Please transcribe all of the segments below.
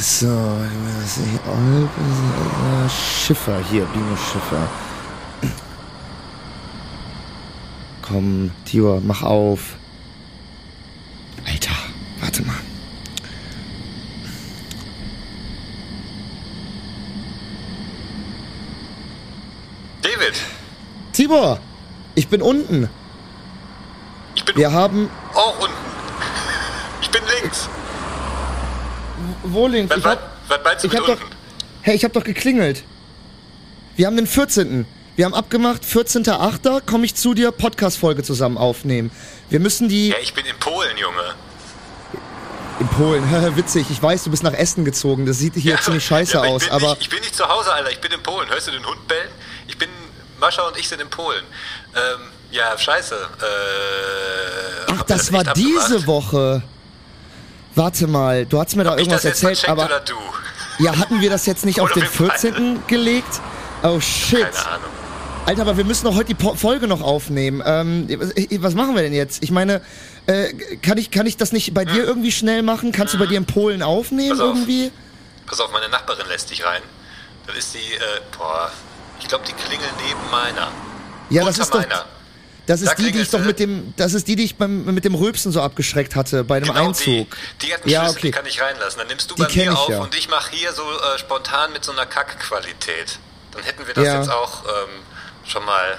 So, was ich Olpe, Schiffer, hier, Bino Schiffer. Komm, Tibor, mach auf. Alter, warte mal. David, Tibor, ich bin unten. ich bin Wir haben. auch unten. Ich bin links. Wo links? Was, Ich hab, was meinst du ich hab doch. Hey, ich hab doch geklingelt. Wir haben den 14. Wir haben abgemacht, 14.8. komme ich zu dir, Podcast-Folge zusammen aufnehmen. Wir müssen die. Ja, ich bin in Polen, Junge. In Polen, witzig. Ich weiß, du bist nach Essen gezogen. Das sieht hier ja, ziemlich scheiße ja, aus, aber. Nicht, ich bin nicht zu Hause, Alter. Ich bin in Polen. Hörst du den Hund bellen? Ich bin. Mascha und ich sind in Polen. Ähm, ja, scheiße. Äh, Ach, ihr das war diese? Woche. Warte mal, du hast mir da Hab irgendwas erzählt, aber. oder du? Ja, hatten wir das jetzt nicht auf den wir beide. 14. gelegt? Oh shit. Keine Ahnung. Alter, aber wir müssen doch heute die Po- Folge noch aufnehmen. Ähm, was machen wir denn jetzt? Ich meine, äh, kann, ich, kann ich das nicht bei dir irgendwie schnell machen? Kannst du bei dir in Polen aufnehmen Hm. Pass auf. irgendwie? Pass auf, meine Nachbarin lässt dich rein. Dann ist die, äh, boah, ich glaube, die klingelt neben meiner. Ja, Unter das ist doch. Das Da ist die, die ich doch mit dem, das ist die, die ich beim, mit dem Rülpsen so abgeschreckt hatte bei dem Genau Einzug. Die, die hat einen Ja, Schlüssel, okay. die kann ich reinlassen. Dann nimmst du Die bei mir ich auf ja. und ich mache hier so äh, spontan mit so einer Kackqualität. Dann hätten wir das Ja. jetzt auch ähm, schon mal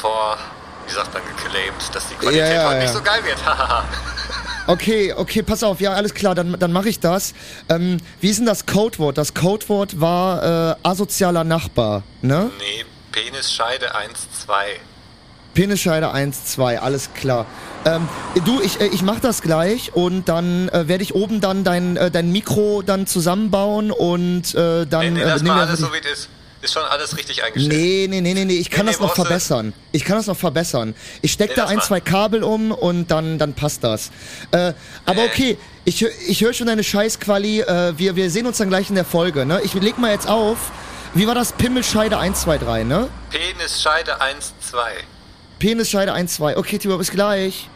vor, wie sagt man, geclaimed, dass die Qualität heute nicht so geil wird. Okay, okay, pass auf, ja, alles klar, dann, dann mache ich das. Ähm, wie ist denn das Codewort? Das Codewort war äh, asozialer Nachbar, ne? nee, Penisscheide 1, 2. Penisscheide 1, 2, alles klar. Ähm, du, ich, äh, ich mach das gleich und dann äh, werde ich oben dann dein, äh, dein Mikro dann zusammenbauen und äh, dann Nee, nee, äh, lass nehmen mal alles so wie es ist. Ist schon alles richtig eingestellt. Nee, nee, nee, nee, nee, ich kann Nee, das nee, noch verbessern. Ich kann das noch verbessern. Ich steck da ein, mal. zwei Kabel um und dann, dann passt das. Äh, aber okay, ich, ich höre schon deine Scheißquali. Äh, wir, wir sehen uns dann gleich in der Folge, ne? Ich leg mal jetzt auf. Wie war das? Pimmelscheide 1, 2, 3, ne? Penisscheide 1, 2. Penisscheide 1, 2. Okay, Tibor, bis gleich.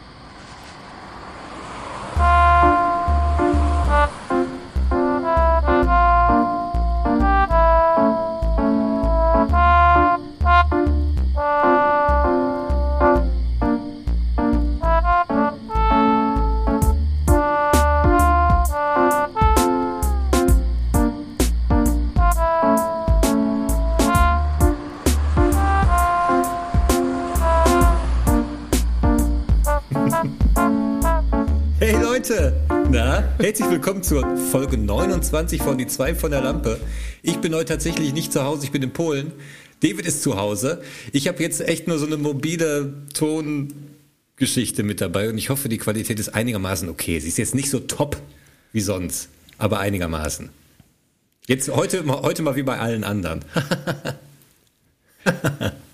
Herzlich willkommen zur Folge 29 von Die zwei von der Lampe. Ich bin heute tatsächlich nicht zu Hause, ich bin in Polen. David ist zu Hause. Ich habe jetzt echt nur so eine mobile Tongeschichte mit dabei und ich hoffe, die Qualität ist einigermaßen okay. Sie ist jetzt nicht so top wie sonst, aber einigermaßen. Jetzt heute, heute mal wie bei allen anderen.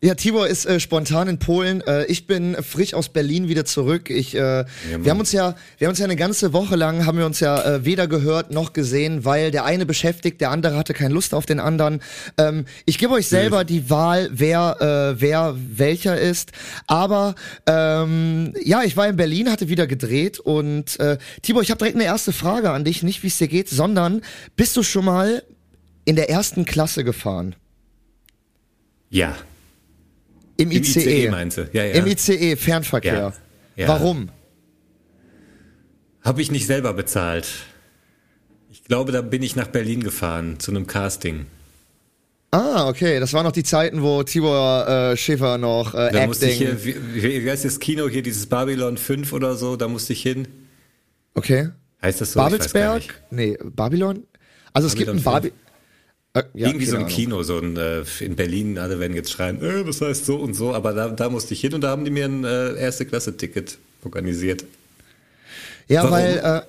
Ja, Tibor ist äh, spontan in Polen. Äh, ich bin frisch aus Berlin wieder zurück. Ich, äh, wir haben uns ja, wir haben uns ja eine ganze Woche lang haben wir uns ja äh, weder gehört noch gesehen, weil der eine beschäftigt, der andere hatte keine Lust auf den anderen. Ähm, ich gebe euch selber die Wahl, wer, äh, wer welcher ist. Aber ähm, ja, ich war in Berlin, hatte wieder gedreht und äh, Tibor, ich habe direkt eine erste Frage an dich, nicht wie es dir geht, sondern bist du schon mal in der ersten Klasse gefahren? Ja. Im Im ICE. ICE meinte. Ja, ja. Im ICE, Fernverkehr. Ja. Ja. Warum? Habe ich nicht selber bezahlt. Ich glaube, da bin ich nach Berlin gefahren zu einem Casting. Ah, okay. Das waren noch die Zeiten, wo Tibor äh, Schäfer noch äh, Da musste ich hier, wie, wie heißt das Kino hier, dieses Babylon 5 oder so, da musste ich hin. okay. Heißt das so? Babelsberg? Nee, Babylon? Also es gibt ein Babylon ja, Irgendwie so ein Ahnung. Kino, so ein äh, in Berlin, alle werden jetzt schreien, äh, was heißt so und so, aber da, da musste ich hin und da haben die mir ein äh, Erste-Klasse-Ticket organisiert. Ja, Warum? weil... Äh,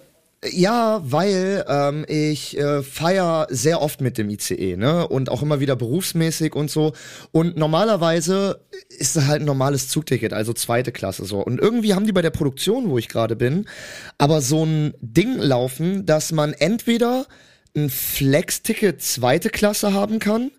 ja, weil ähm, ich äh, feier sehr oft mit dem ICE, ne? Und auch immer wieder berufsmäßig und so. Und normalerweise ist es halt ein normales Zugticket, also zweite Klasse so. Und irgendwie haben die bei der Produktion, wo ich gerade bin, aber so ein Ding laufen, dass man entweder ein Flex-Ticket zweite Klasse haben kann,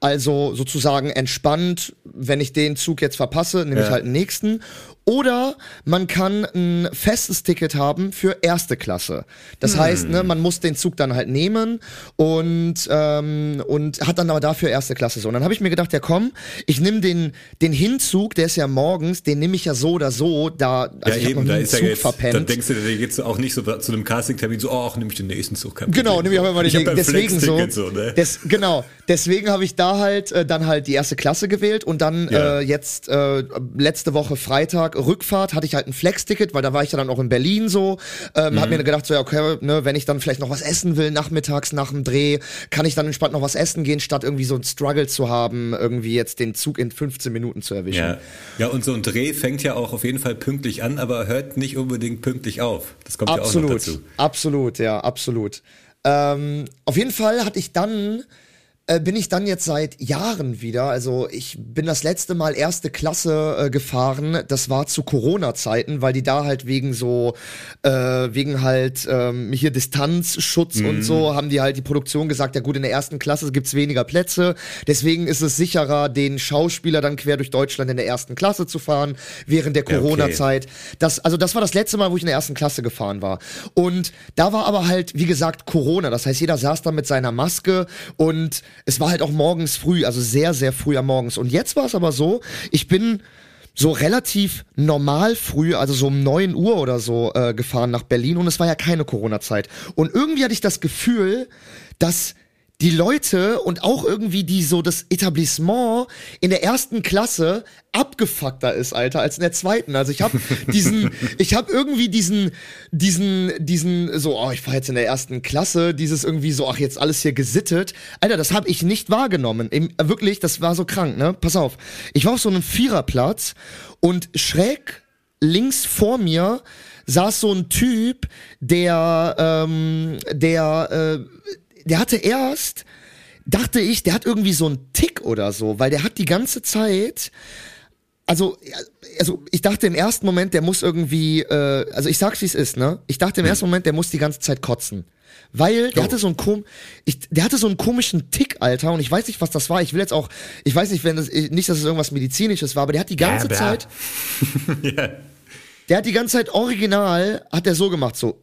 also sozusagen entspannt, wenn ich den Zug jetzt verpasse, nehme ich Ja. halt den nächsten. Oder man kann ein festes Ticket haben für erste Klasse. Das hm. heißt, ne, man muss den Zug dann halt nehmen und, ähm, und hat dann aber dafür erste Klasse so. Und dann habe ich mir gedacht, ja komm, ich nehme den, den Hinzug, der ist ja morgens, den nehme ich ja so oder so, da, also ja, eben, da ist Zug ja jetzt, verpennt. Dann denkst du, da geht's auch nicht so zu einem Casting-Termin so, oh, nehme ich den nächsten Zug. Genau, nehme ich auch immer den nächsten. Deswegen so, so ne? des, genau, deswegen habe ich da halt äh, dann halt die erste Klasse gewählt und dann ja. äh, jetzt äh, letzte Woche Freitag Rückfahrt hatte ich halt ein Flex-Ticket, weil da war ich ja dann auch in Berlin so. Ähm, mhm. Hab mir gedacht, so ja, okay, ne, wenn ich dann vielleicht noch was essen will nachmittags nach dem Dreh, kann ich dann entspannt noch was essen gehen, statt irgendwie so ein Struggle zu haben, irgendwie jetzt den Zug in 15 Minuten zu erwischen. Ja, ja und so ein Dreh fängt ja auch auf jeden Fall pünktlich an, aber hört nicht unbedingt pünktlich auf. Das kommt absolut, ja auch noch dazu. Absolut, ja, absolut. Ähm, auf jeden Fall hatte ich dann äh, bin ich dann jetzt seit Jahren wieder. Also ich bin das letzte Mal erste Klasse äh, gefahren. Das war zu Corona-Zeiten, weil die da halt wegen so, äh, wegen halt ähm, hier Distanzschutz mhm. und so, haben die halt die Produktion gesagt, ja gut, in der ersten Klasse gibt's weniger Plätze. Deswegen ist es sicherer, den Schauspieler dann quer durch Deutschland in der ersten Klasse zu fahren, während der Corona-Zeit. Okay. Das, also das war das letzte Mal, wo ich in der ersten Klasse gefahren war. Und da war aber halt, wie gesagt, Corona. Das heißt, jeder saß da mit seiner Maske und es war halt auch morgens früh, also sehr, sehr früh am Morgens. Und jetzt war es aber so, ich bin so relativ normal früh, also so um neun Uhr oder so, äh, gefahren nach Berlin und es war ja keine Corona-Zeit. Und irgendwie hatte ich das Gefühl, dass die Leute und auch irgendwie die so das Etablissement in der ersten Klasse abgefuckter ist, Alter, als in der zweiten. Also ich habe diesen, ich habe irgendwie diesen, diesen, diesen, so, oh, ich fahr jetzt in der ersten Klasse, dieses irgendwie so, ach jetzt alles hier gesittet, Alter, das habe ich nicht wahrgenommen. Im, wirklich, das war so krank, ne? Pass auf, ich war auf so einem Viererplatz und schräg links vor mir saß so ein Typ, der, ähm, der äh, der hatte erst, dachte ich, der hat irgendwie so einen Tick oder so, weil der hat die ganze Zeit, also, also ich dachte im ersten Moment, der muss irgendwie, äh, also ich sag's wie es ist, ne? Ich dachte im hm. ersten Moment, der muss die ganze Zeit kotzen. Weil der oh. hatte so einen kom ich, der hatte so einen komischen Tick, Alter, und ich weiß nicht, was das war. Ich will jetzt auch, ich weiß nicht, wenn das, nicht, dass es irgendwas medizinisches war, aber der hat die ganze ja, Zeit, yeah. der hat die ganze Zeit original, hat der so gemacht, so.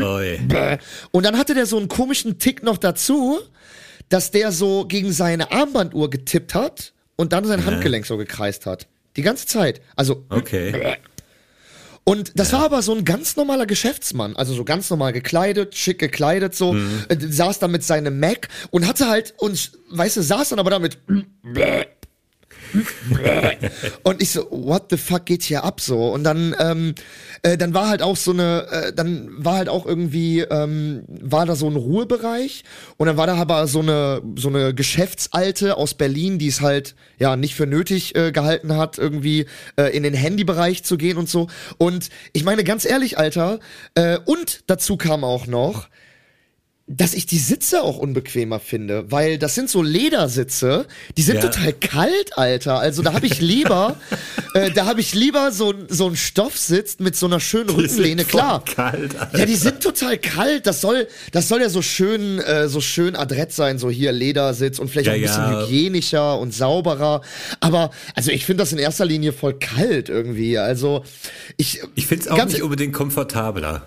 Oi. Und dann hatte der so einen komischen Tick noch dazu, dass der so gegen seine Armbanduhr getippt hat und dann sein ja. Handgelenk so gekreist hat. Die ganze Zeit. Also. Okay. Und das ja. war aber so ein ganz normaler Geschäftsmann, also so ganz normal gekleidet, schick gekleidet, so, mhm. äh, saß da mit seinem Mac und hatte halt uns, weißt du, saß dann aber damit und ich so, what the fuck geht hier ab so? Und dann, ähm, äh, dann war halt auch so eine, äh, dann war halt auch irgendwie, ähm, war da so ein Ruhebereich und dann war da aber so eine, so eine Geschäftsalte aus Berlin, die es halt ja nicht für nötig äh, gehalten hat, irgendwie äh, in den Handybereich zu gehen und so. Und ich meine ganz ehrlich, Alter, äh, und dazu kam auch noch, dass ich die Sitze auch unbequemer finde, weil das sind so Ledersitze, die sind ja. total kalt, Alter. Also da habe ich lieber, äh, da habe ich lieber so, so ein Stoffsitz mit so einer schönen die Rückenlehne. Klar. Kalt, Alter. Ja, die sind total kalt. Das soll, das soll ja so schön, äh, so schön adrett sein, so hier Ledersitz und vielleicht ja, auch ein bisschen ja. hygienischer und sauberer. Aber also ich finde das in erster Linie voll kalt irgendwie. Also ich, ich finde es auch nicht unbedingt komfortabler.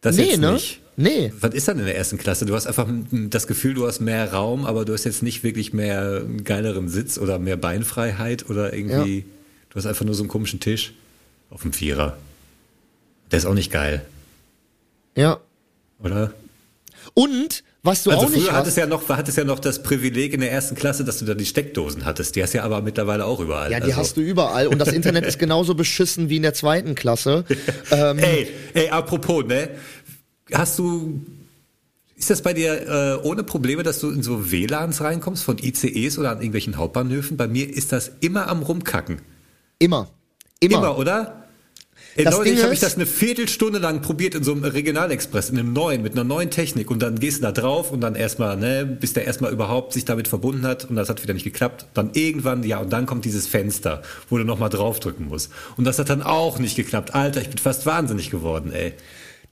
Das nee, ne? nicht. Nee. Was ist dann in der ersten Klasse? Du hast einfach das Gefühl, du hast mehr Raum, aber du hast jetzt nicht wirklich mehr einen geileren Sitz oder mehr Beinfreiheit oder irgendwie. Ja. Du hast einfach nur so einen komischen Tisch auf dem Vierer. Der ist auch nicht geil. Ja. Oder? Und was du also auch nicht hattest ja noch, hattest ja noch das Privileg in der ersten Klasse, dass du da die Steckdosen hattest. Die hast ja aber mittlerweile auch überall. Ja, die also. hast du überall. Und das Internet ist genauso beschissen wie in der zweiten Klasse. ähm, ey, ey, apropos, ne? Hast du ist das bei dir äh, ohne Probleme, dass du in so WLANs reinkommst von ICEs oder an irgendwelchen Hauptbahnhöfen? Bei mir ist das immer am Rumkacken. Immer. Immer, immer oder? Ey, das Leute, ich habe ich das eine Viertelstunde lang probiert in so einem Regionalexpress, in einem neuen, mit einer neuen Technik und dann gehst du da drauf und dann erstmal, ne, bis der erstmal überhaupt sich damit verbunden hat und das hat wieder nicht geklappt. Dann irgendwann, ja, und dann kommt dieses Fenster, wo du nochmal draufdrücken musst. Und das hat dann auch nicht geklappt. Alter, ich bin fast wahnsinnig geworden, ey.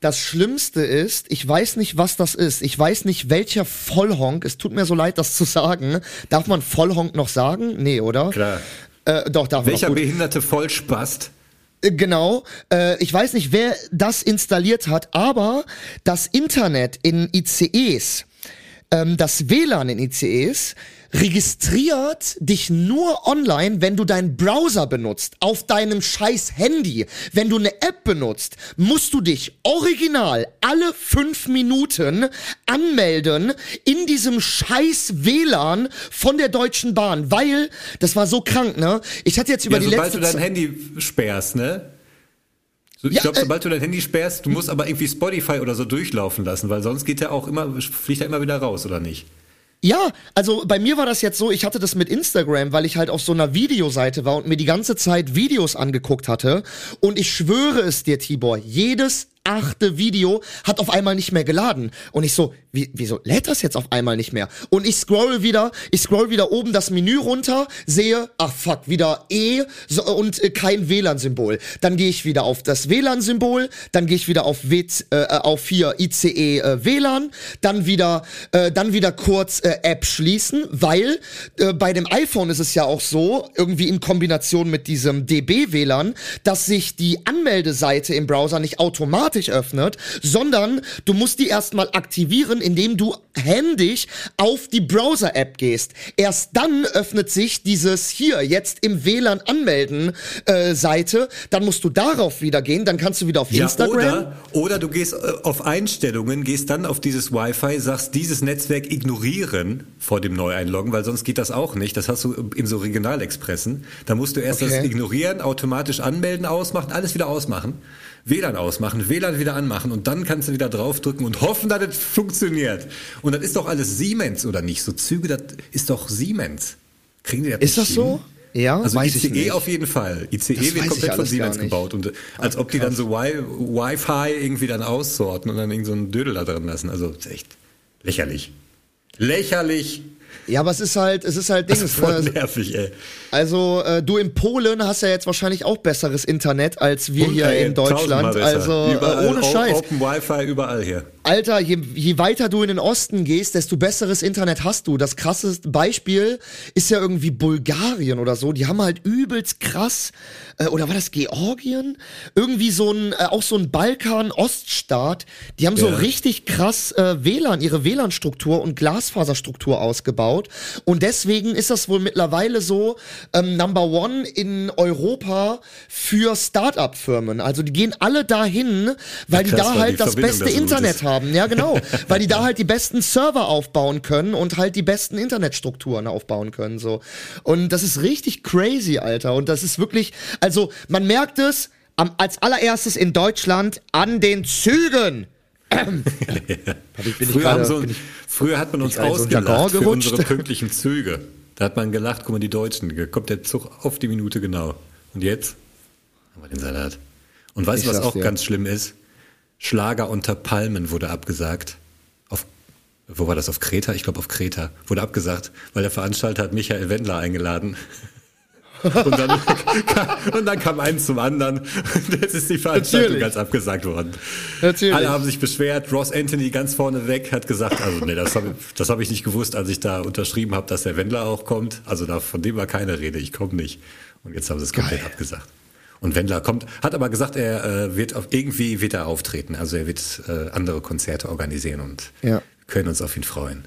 Das Schlimmste ist, ich weiß nicht, was das ist. Ich weiß nicht, welcher Vollhonk, es tut mir so leid, das zu sagen. Darf man Vollhonk noch sagen? Nee, oder? Klar. Äh, doch, darf man Welcher gut. behinderte Vollspast? Äh, Genau. Äh, ich weiß nicht, wer das installiert hat, aber das Internet in ICEs, ähm, das WLAN in ICEs, registriert dich nur online, wenn du deinen Browser benutzt, auf deinem scheiß Handy. Wenn du eine App benutzt, musst du dich original alle fünf Minuten anmelden in diesem scheiß WLAN von der Deutschen Bahn, weil das war so krank, ne? Ich hatte jetzt über Ja, die sobald letzte du dein Handy sperrst, ne? Ich Ja, glaube, äh, sobald du dein Handy sperrst, du musst aber irgendwie Spotify oder so durchlaufen lassen, weil sonst geht er auch immer, fliegt er immer wieder raus, oder nicht? Ja, also bei mir war das jetzt so, ich hatte das mit Instagram, weil ich halt auf so einer Videoseite war und mir die ganze Zeit Videos angeguckt hatte. Und ich schwöre es dir, Tibor, jedes achte Video hat auf einmal nicht mehr geladen. Und ich so, wie, wieso lädt das jetzt auf einmal nicht mehr? Und ich scroll wieder, ich scroll wieder oben das Menü runter, sehe, ach fuck, wieder E so, und äh, kein WLAN-Symbol. Dann gehe ich wieder auf das WLAN-Symbol, dann gehe ich wieder auf, w, äh, auf hier ICE äh, WLAN, dann wieder, äh, dann wieder kurz äh, App schließen, weil äh, bei dem iPhone ist es ja auch so, irgendwie in Kombination mit diesem DB-WLAN, dass sich die Anmeldeseite im Browser nicht automatisch öffnet, sondern du musst die erstmal aktivieren, indem du händisch auf die Browser-App gehst. Erst dann öffnet sich dieses hier jetzt im WLAN anmelden äh, Seite, dann musst du darauf wieder gehen, dann kannst du wieder auf Instagram. oder, oder du gehst äh, auf Einstellungen, gehst dann auf dieses Wi-Fi, sagst dieses Netzwerk ignorieren vor dem Neueinloggen, weil sonst geht das auch nicht. Das hast du in so Regionalexpressen. Da musst du erst Okay. das ignorieren, automatisch anmelden, ausmachen, alles wieder ausmachen. WLAN ausmachen, WLAN wieder anmachen und dann kannst du wieder draufdrücken und hoffen, dass es funktioniert. Und das ist doch alles Siemens oder nicht? So Züge, das ist doch Siemens. Kriegen die das Ist das so? hin? Ja, also weiß ich ICE nicht. auf jeden Fall. ICE Das wird komplett von Siemens gebaut und äh, als ob die dann so Wi- Wi-Fi irgendwie dann aussorten und dann irgend so einen Dödel da drin lassen. Also ist echt lächerlich. Lächerlich. Ja, aber es ist halt, es ist halt Das Dings. ist voll Ne? nervig, ey. Also äh, du in Polen hast ja jetzt wahrscheinlich auch besseres Internet als wir hier Ey, in Deutschland. Also äh, ohne Scheiß. Open Wi-Fi überall hier. Alter, je, je weiter du in den Osten gehst, desto besseres Internet hast du. Das krasseste Beispiel ist ja irgendwie Bulgarien oder so. Die haben halt übelst krass, äh, oder war das Georgien? Irgendwie so ein, äh, auch so ein Balkan-Oststaat. Die haben so Ja. richtig krass äh, WLAN, ihre WLAN-Struktur und Glasfaserstruktur ausgebaut. Und deswegen ist das wohl mittlerweile so ähm, Number One in Europa für Start-up-Firmen. Also die gehen alle dahin, weil Ja, die krass, da weil halt die das beste da Internet ist. Haben. Ja, genau. weil die da halt die besten Server aufbauen können und halt die besten Internetstrukturen aufbauen können. So. Und das ist richtig crazy, Alter. Und das ist wirklich, also man merkt es am, als allererstes in Deutschland an den Zügen. Früher, haben so, bin ich- früher hat man uns in so ausgelacht für unsere pünktlichen Züge. Da hat man gelacht, guck mal, die Deutschen, da kommt der Zug auf die Minute genau. Und jetzt haben wir den Salat. Und weißt du, was auch dir. ganz schlimm ist? Schlager unter Palmen wurde abgesagt. Auf, wo war das? Auf Kreta? Ich glaube auf Kreta. Wurde abgesagt, weil der Veranstalter hat Michael Wendler eingeladen. Und dann, und dann kam eins zum anderen. Und jetzt ist die Veranstaltung Natürlich. ganz abgesagt worden. Natürlich. Alle haben sich beschwert. Ross Anthony ganz vorne weg hat gesagt, also nee, das habe hab ich nicht gewusst, als ich da unterschrieben habe, dass der Wendler auch kommt. Also da, von dem war keine Rede. Ich komme nicht. Und jetzt haben sie es komplett abgesagt. Und Wendler kommt, hat aber gesagt, er äh, wird auf, irgendwie wird er auftreten. Also er wird äh, andere Konzerte organisieren und Ja. können uns auf ihn freuen.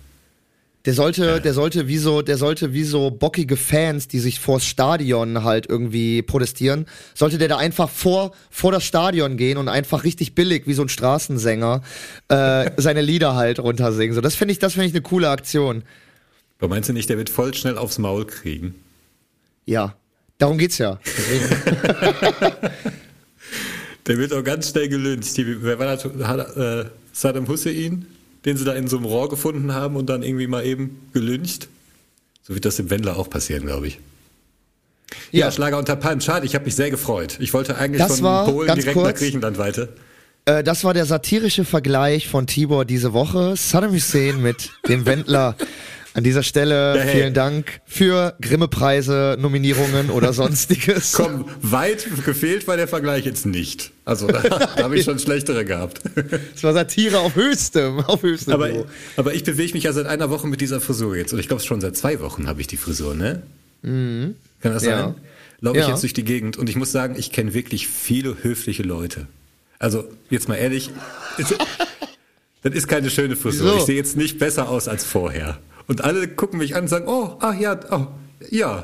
Der sollte, der sollte wie so, der sollte wie so bockige Fans, die sich vors Stadion halt irgendwie protestieren, sollte der da einfach vor, vor das Stadion gehen und einfach richtig billig, wie so ein Straßensänger, äh, seine Lieder halt runtersingen. So, das finde ich, das finde ich eine coole Aktion. Aber meinst du nicht, der wird voll schnell aufs Maul kriegen? Ja. Darum geht's ja. Der wird auch ganz schnell gelyncht. Die, wer war das? Äh, Saddam Hussein, den sie da in so einem Rohr gefunden haben und dann irgendwie mal eben gelyncht. So wird das dem Wendler auch passieren, glaube ich. Ja, Ja. Schlager unter Palmen. Schade, ich habe mich sehr gefreut. Ich wollte eigentlich Das von Polen direkt kurz, nach Griechenland weiter. Äh, das war der satirische Vergleich von Tibor diese Woche. Saddam Hussein mit dem Wendler. An dieser Stelle hey. vielen Dank für Grimme-Preise, Nominierungen oder sonstiges. Komm, weit gefehlt war der Vergleich jetzt nicht. Also da, da habe ich schon schlechtere gehabt. Es war Satire auf höchstem, auf höchstem Aber, Niveau. aber ich bewege mich ja seit einer Woche mit dieser Frisur jetzt. Und ich glaube schon seit zwei Wochen habe ich die Frisur, ne? Kann das Ja. sein? Laufe ich Ja. jetzt durch die Gegend und ich muss sagen, ich kenne wirklich viele höfliche Leute. Also, jetzt mal ehrlich, das ist keine schöne Frisur. Wieso? Ich sehe jetzt nicht besser aus als vorher. Und alle gucken mich an und sagen, oh, ach ja, oh, ja.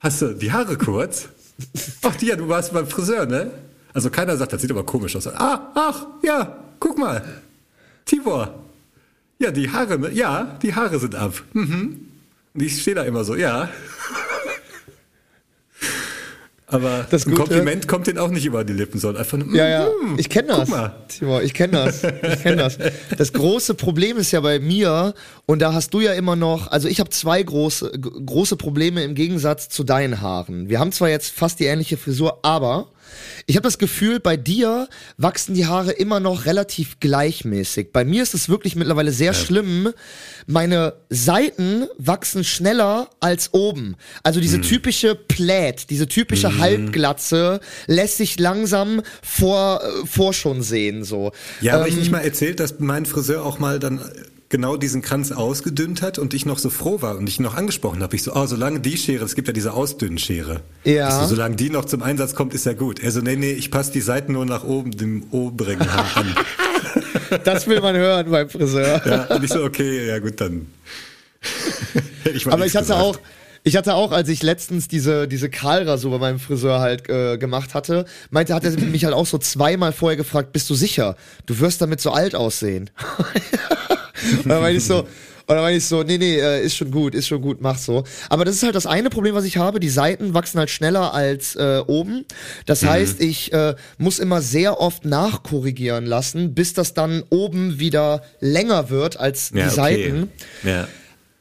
Hast du die Haare kurz? Ach, ja, du warst beim Friseur, ne? Also keiner sagt, das sieht aber komisch aus. Ah, ach, ja, guck mal. Tibor. Ja, die Haare, ne? Ja, die Haare sind ab. Mhm. Und ich stehe da immer so, ja. Aber Das ein Gute- Kompliment kommt denen auch nicht über die Lippen, sondern einfach nur, Ja, ja, mhm, ich kenne das. Timo, ich kenne das. Ich kenne das. Das große Problem ist ja bei mir, und da hast du ja immer noch, also ich habe zwei große, große Probleme im Gegensatz zu deinen Haaren. Wir haben zwar jetzt fast die ähnliche Frisur, aber ich habe das Gefühl, bei dir wachsen die Haare immer noch relativ gleichmäßig. Bei mir ist es wirklich mittlerweile sehr schlimm. Meine Seiten wachsen schneller als oben. Also Hm. diese typische Plät, diese typische Halbglatze lässt sich langsam vor, äh, vor schon sehen, so. Ja, Ähm, ich nicht mal erzählt, dass mein Friseur auch mal dann genau diesen Kranz ausgedünnt hat und ich noch so froh war und ich noch angesprochen habe. Ich so, oh, solange die Schere, es gibt ja diese Ausdünnschere. Ja. Ich so, solange die noch zum Einsatz kommt, ist ja gut. Er so, nee, nee, ich passe die Seiten nur nach oben, dem oberen Haar an. Das will man hören beim Friseur. Ja, und ich so, okay, ja gut, dann. Ich Aber ich hatte gesagt. auch, ich hatte auch, als ich letztens diese, diese Kahlrasur bei meinem Friseur halt äh, gemacht hatte, meinte, hat er mich halt auch so zweimal vorher gefragt, bist du sicher? Du wirst damit so alt aussehen. und dann meinte ich so, und dann meinte ich so, nee, nee, äh, ist schon gut, ist schon gut, mach so. Aber das ist halt das eine Problem, was ich habe. Die Seiten wachsen halt schneller als äh, oben. Das Mhm. heißt, ich äh, muss immer sehr oft nachkorrigieren lassen, bis das dann oben wieder länger wird als die ja, okay. Seiten. Ja.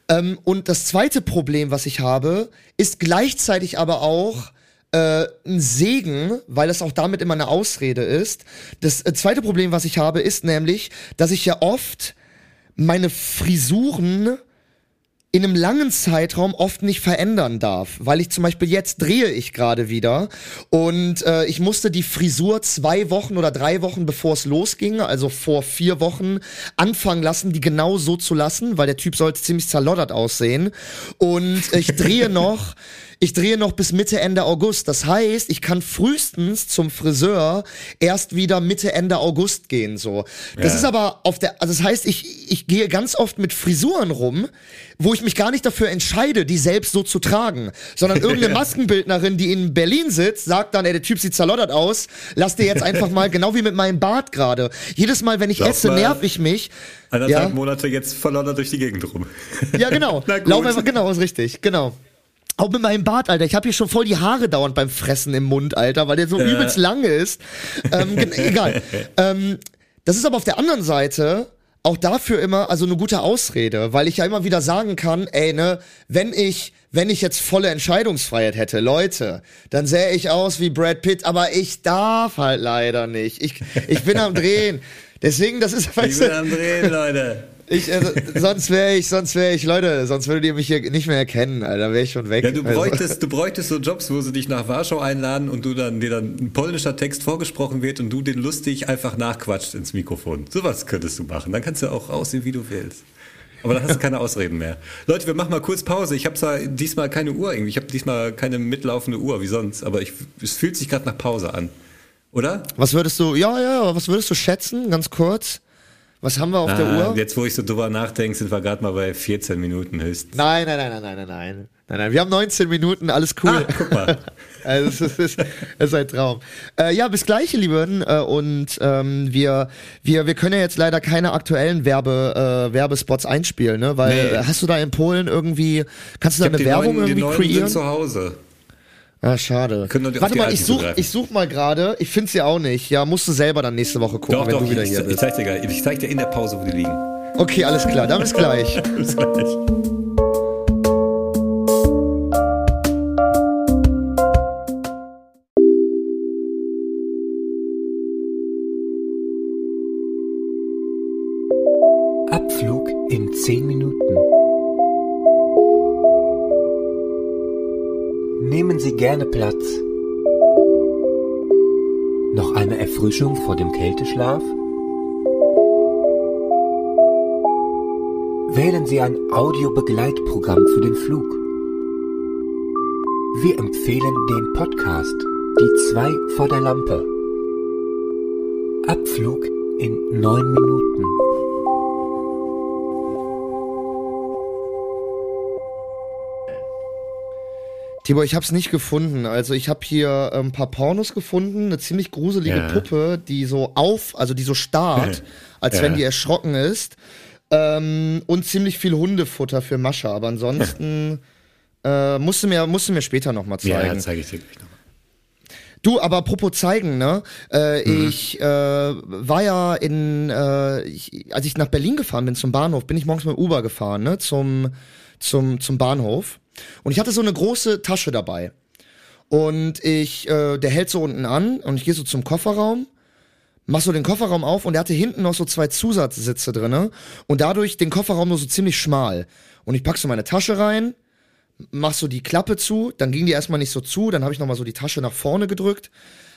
Ähm, und das zweite Problem, was ich habe, ist gleichzeitig aber auch äh, ein Segen, weil das auch damit immer eine Ausrede ist. Das äh, zweite Problem, was ich habe, ist nämlich, dass ich ja oft meine Frisuren in einem langen Zeitraum oft nicht verändern darf, weil ich zum Beispiel jetzt drehe ich gerade wieder und äh, ich musste die Frisur zwei Wochen oder drei Wochen bevor es losging, also vor vier Wochen, anfangen lassen, die genau so zu lassen, weil der Typ sollte ziemlich zerloddert aussehen. Und ich drehe noch ich drehe noch bis Mitte, Ende August. Das heißt, ich kann frühestens zum Friseur erst wieder Mitte, Ende August gehen, so. Das Ja. ist aber auf der, also das heißt, ich, ich gehe ganz oft mit Frisuren rum, wo ich mich gar nicht dafür entscheide, die selbst so zu tragen, sondern irgendeine Maskenbildnerin, die in Berlin sitzt, sagt dann, ey, der Typ sieht zerloddert aus, lass dir jetzt einfach mal, genau wie mit meinem Bart gerade. Jedes Mal, wenn ich Lauf esse, nerv ich mich. Anderthalb Ja. Monate jetzt verloddert durch die Gegend rum. Ja, genau. Lauf einfach, genau, ist richtig, genau. Auch mit meinem Bart, Alter. Ich habe hier schon voll die Haare dauernd beim Fressen im Mund, Alter, weil der so übelst lang ist. Ähm, egal. ähm, das ist aber auf der anderen Seite auch dafür immer also eine gute Ausrede, weil ich ja immer wieder sagen kann, ey, ne, wenn ich wenn ich jetzt volle Entscheidungsfreiheit hätte, Leute, dann sähe ich aus wie Brad Pitt, aber ich darf halt leider nicht. Ich, ich bin am Drehen. Deswegen, das ist, Ich weißt bin du, am Drehen, Leute. Ich, äh, sonst wäre ich, sonst wäre ich, Leute, sonst würdet ihr mich hier nicht mehr erkennen, Alter, wäre ich schon weg. Ja, du Also- bräuchtest, du bräuchtest so Jobs, wo sie dich nach Warschau einladen und du dann dir dann ein polnischer Text vorgesprochen wird und du den lustig einfach nachquatscht ins Mikrofon. Sowas könntest du machen. Dann kannst du auch aussehen, wie du willst. Aber dann hast du keine Ausreden mehr. Leute, wir machen mal kurz Pause. Ich habe zwar diesmal keine Uhr irgendwie. Ich habe diesmal keine mitlaufende Uhr wie sonst, aber ich, es fühlt sich gerade nach Pause an. Oder? Was würdest du, ja, ja, was würdest du schätzen, ganz kurz? Was haben wir auf der Ah, Uhr? Jetzt, wo ich so drüber nachdenke, sind wir gerade mal bei 14 Minuten höchstens. Nein, nein, nein, nein, nein, nein, nein. Nein, nein, wir haben 19 Minuten, alles cool. Ah, guck mal. Also es ist, es ist, ein Traum. Äh, ja, bis gleich, ihr Lieben. Äh, und ähm, wir, wir, wir können ja jetzt leider keine aktuellen Werbe, äh, Werbespots einspielen, ne? Weil Nee. hast du da in Polen irgendwie, kannst du da Ich eine die Werbung neuen, die irgendwie neuen kreieren? sind zu Hause. Ah, schade. Warte mal, ich such, ich such mal gerade. Ich find's ja auch nicht. Ja, musst du selber dann nächste Woche gucken, Doch, wenn doch, du wieder ich, hier ich bist. zeig dir gleich. Ich zeig dir in der Pause, wo die liegen. Okay, alles klar. Dann bis gleich. Bis gleich. Abflug in 10 Minuten. Nehmen Sie gerne Platz. Noch eine Erfrischung vor dem Kälteschlaf? Wählen Sie ein Audiobegleitprogramm für den Flug. Wir empfehlen den Podcast Die zwei vor der Lampe. Abflug in neun Minuten. Tibor, ich hab's nicht gefunden. Also ich habe hier ein paar Pornos gefunden, eine ziemlich gruselige Ja. Puppe, die so auf, also die so starrt, als Ja. wenn die erschrocken ist. Ähm, und ziemlich viel Hundefutter für Mascha. Aber ansonsten äh, musst, du mir, musst du mir später nochmal Ja, zeigen. zeige ich dir gleich nochmal. Du, aber apropos zeigen, ne? Äh, Mhm. Ich äh, war ja in, äh, ich, als ich nach Berlin gefahren bin zum Bahnhof, bin ich morgens mit dem Uber gefahren, ne? Zum, zum, zum Bahnhof. Und ich hatte so eine große Tasche dabei. Und ich, äh, der hält so unten an und ich gehe so zum Kofferraum, mach so den Kofferraum auf und der hatte hinten noch so zwei Zusatzsitze drinne und dadurch den Kofferraum nur so ziemlich schmal. Und ich pack so meine Tasche rein, mach so die Klappe zu, dann ging die erstmal nicht so zu, dann habe ich nochmal so die Tasche nach vorne gedrückt,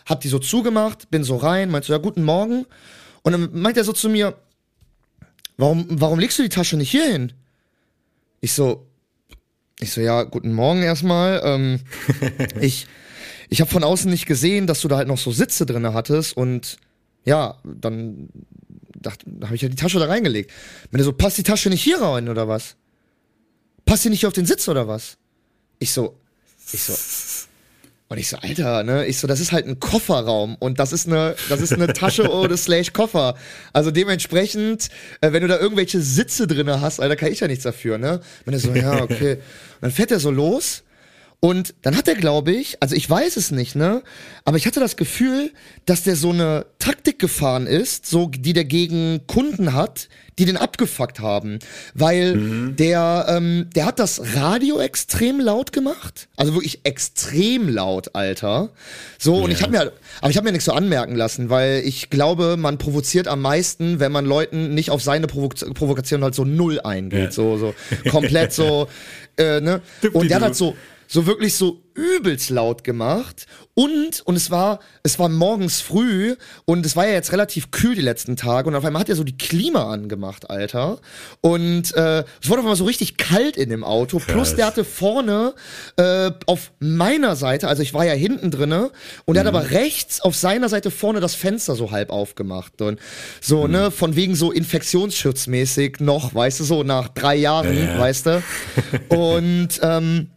hab die so zugemacht, bin so rein, meinte so, ja, guten Morgen. Und dann meint er so zu mir, warum, warum legst du die Tasche nicht hier hin? Ich so, ich so, ja, guten Morgen erstmal. Ähm, ich ich habe von außen nicht gesehen, dass du da halt noch so Sitze drinne hattest und ja, dann dachte, habe ich ja die Tasche da reingelegt. Wenn er so, passt die Tasche nicht hier rein oder was? Passt die nicht hier auf den Sitz oder was? Ich so, ich so, und ich so, Alter, ne, ich so, das ist halt ein Kofferraum und das ist eine, das ist eine Tasche oder slash Koffer. Also dementsprechend, äh, wenn du da irgendwelche Sitze drinne hast, Alter, kann ich ja nichts dafür, ne? Wenn er so, ja, okay. Und dann fährt er so los und dann hat er, glaube ich, also ich weiß es nicht, ne? Aber ich hatte das Gefühl, dass der so eine Taktik gefahren ist, so die der gegen Kunden hat, die den abgefuckt haben, weil der ähm, der hat das Radio extrem laut gemacht, also wirklich extrem laut, Alter. So und ich habe mir, aber ich habe mir nichts so anmerken lassen, weil ich glaube, man provoziert am meisten, wenn man Leuten nicht auf seine Provo Provokation halt so null eingeht, Ja. so so komplett so, äh, ne? Und der hat halt so so wirklich so übelst laut gemacht und und es war es war morgens früh und es war ja jetzt relativ kühl die letzten Tage und auf einmal hat er so die Klima angemacht, Alter. Und äh, es wurde auf einmal so richtig kalt in dem Auto. Plus Krass. der hatte vorne äh, auf meiner Seite, also ich war ja hinten drinne und der hat aber rechts auf seiner Seite vorne das Fenster so halb aufgemacht und so ne von wegen so infektionsschutzmäßig noch, weißt du so nach drei Jahren, Ja, ja. weißt du. Und ähm,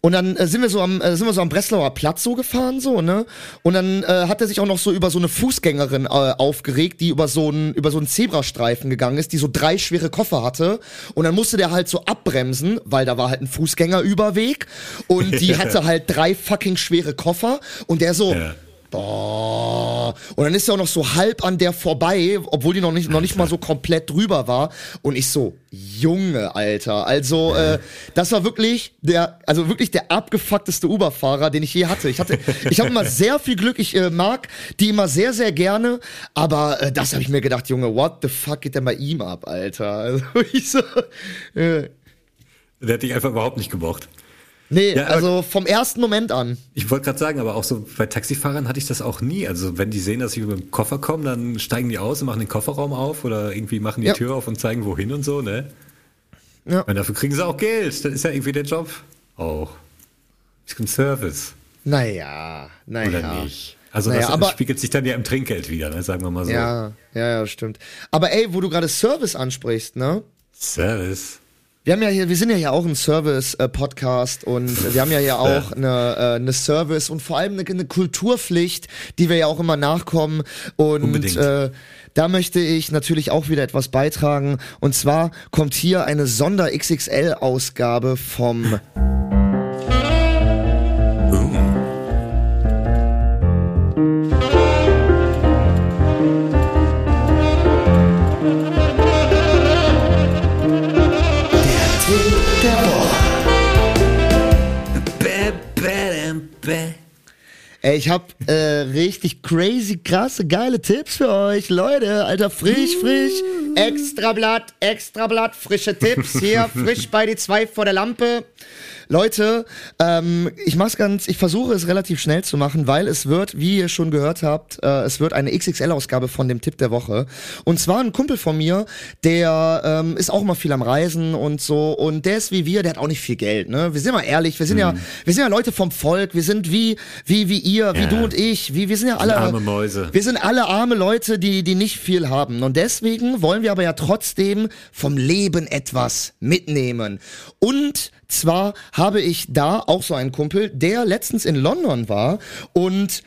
und dann äh, sind wir so am äh, sind wir so am Breslauer Platz so gefahren so, ne? Und dann äh, hat er sich auch noch so über so eine Fußgängerin äh, aufgeregt, die über so einen über so einen Zebrastreifen gegangen ist, die so drei schwere Koffer hatte und dann musste der halt so abbremsen, weil da war halt ein Fußgängerüberweg und die hatte halt drei fucking schwere Koffer und der so Ja. Boah. Und dann ist er auch noch so halb an der vorbei, obwohl die noch nicht, noch nicht mal so komplett drüber war. Und ich so, Junge, Alter. Also, äh, das war wirklich der, also wirklich der abgefuckteste Uber-Fahrer, den ich je hatte. Ich hatte, ich habe immer sehr viel Glück. Ich äh, mag die immer sehr, sehr gerne. Aber äh, das habe ich mir gedacht, Junge, what the fuck geht denn bei ihm ab, Alter? Also, ich so, äh, Der hat dich einfach überhaupt nicht gemocht. Nee, Ja, also vom ersten Moment an. Ich wollte gerade sagen, aber auch so bei Taxifahrern hatte ich das auch nie. Also wenn die sehen, dass ich mit dem Koffer komme, dann steigen die aus und machen den Kofferraum auf oder irgendwie machen die Ja. Tür auf und zeigen wohin und so, ne? Ja. Und dafür kriegen sie auch Geld. Das ist ja irgendwie der Job. Auch. Ist ein Service. Naja, naja. Oder nicht? Also Naja, das aber- spiegelt sich dann ja im Trinkgeld wieder, ne? sagen wir mal so. Ja, ja, ja, stimmt. Aber ey, wo du gerade Service ansprichst, ne? Service. Wir haben ja hier, wir sind ja hier auch ein Service-Podcast und wir haben ja hier auch eine, äh, eine Service und vor allem eine, eine Kulturpflicht, die wir ja auch immer nachkommen. Und Unbedingt. äh, da möchte ich natürlich auch wieder etwas beitragen. Und zwar kommt hier eine Sonder-XXL-Ausgabe vom Ey, ich hab äh, richtig crazy, krasse, geile Tipps für euch. Leute, Alter, frisch, frisch. Extrablatt, Extrablatt, frische Tipps hier, frisch bei die zwei vor der Lampe. Leute, ähm, ich mach's ganz, ich versuche es relativ schnell zu machen, weil es wird, wie ihr schon gehört habt, äh, es wird eine XXL-Ausgabe von dem Tipp der Woche. Und zwar ein Kumpel von mir, der ähm, ist auch mal viel am Reisen und so und der ist wie wir, der hat auch nicht viel Geld. Ne, wir sind mal ehrlich, wir sind ja, wir sind ja Leute vom Volk, wir sind wie wie wie ihr, wie Ja. du und ich, wie wir sind ja alle arme Mäuse. wir sind alle arme Leute, die, die nicht viel haben. Und deswegen wollen wir aber ja trotzdem vom Leben etwas mitnehmen. Und zwar habe ich da auch so einen Kumpel, der letztens in London war und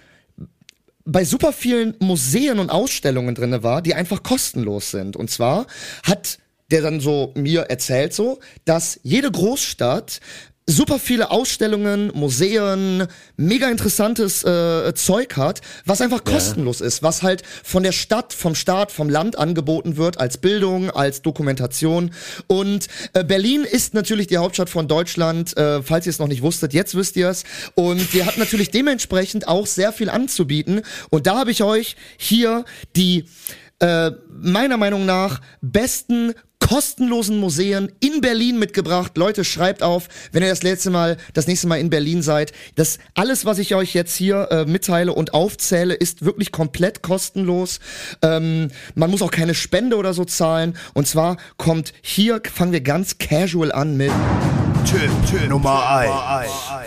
bei super vielen Museen und Ausstellungen drinne war, die einfach kostenlos sind. Und zwar hat der dann so mir erzählt so, dass jede Großstadt super viele Ausstellungen, Museen, mega interessantes äh, Zeug hat, was einfach kostenlos ist, was halt von der Stadt, vom Staat, vom Land angeboten wird als Bildung, als Dokumentation. Und äh, Berlin ist natürlich die Hauptstadt von Deutschland, äh, falls ihr es noch nicht wusstet, jetzt wisst ihr es. Und die hat natürlich dementsprechend auch sehr viel anzubieten. Und da habe ich euch hier die äh, meiner Meinung nach besten kostenlosen Museen in Berlin mitgebracht. Leute, schreibt auf, wenn ihr das letzte Mal, das nächste Mal in Berlin seid. Das alles, was ich euch jetzt hier äh, mitteile und aufzähle, ist wirklich komplett kostenlos. Ähm, man muss auch keine Spende oder so zahlen. Und zwar kommt hier, fangen wir ganz casual an mit Tipp, Tipp Nummer 1.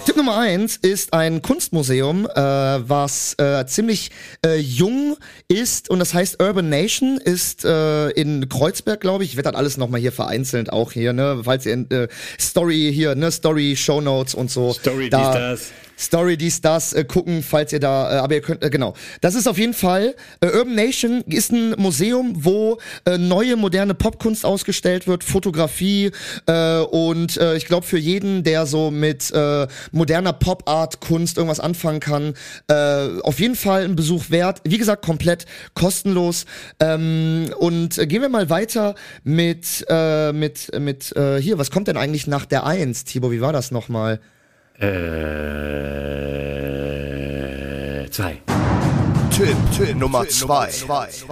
Tipp Nummer eins ist ein Kunstmuseum, äh, was äh, ziemlich äh, jung ist und das heißt Urban Nation ist äh, in Kreuzberg, glaube ich. Ich werde das alles nochmal hier vereinzelt auch hier, ne, falls ihr in, äh, Story hier, ne, Story, Show Notes und so. Story, da, dies, das. Story, dies, das, äh, gucken, falls ihr da, äh, aber ihr könnt, äh, genau. Das ist auf jeden Fall, äh, Urban Nation ist ein Museum, wo äh, neue, moderne Popkunst ausgestellt wird, Fotografie äh, und äh, ich glaube für jeden, der so mit äh, moderner Pop-Art-Kunst irgendwas anfangen kann, äh, auf jeden Fall ein Besuch wert. Wie gesagt, komplett kostenlos. Ähm, und äh, gehen wir mal weiter mit, äh, mit, mit, äh, hier, was kommt denn eigentlich nach der Eins, Thibaut, wie war das nochmal? Äh, zwei. Tipp, Tipp Nummer 2.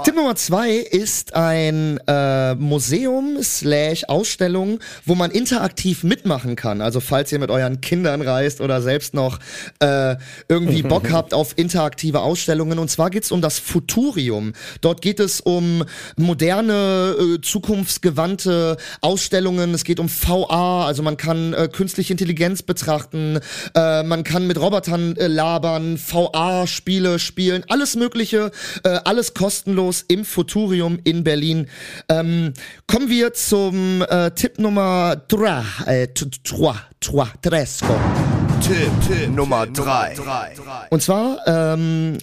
Tipp Nummer zwei ist ein äh, Museum slash Ausstellung, wo man interaktiv mitmachen kann. Also falls ihr mit euren Kindern reist oder selbst noch äh, irgendwie Bock habt auf interaktive Ausstellungen. Und zwar geht's um das Futurium. Dort geht es um moderne, äh, zukunftsgewandte Ausstellungen. Es geht um VA, also man kann äh, künstliche Intelligenz betrachten, äh, man kann mit Robotern äh, labern, VA-Spiele spielen, alles Mögliche, äh, alles kostenlos im Futurium in Berlin. Ähm, kommen wir zum äh, Tipp Nummer 3, äh, 3, 3, Tresco. Tipp, Tipp Nummer 3. Und zwar ähm,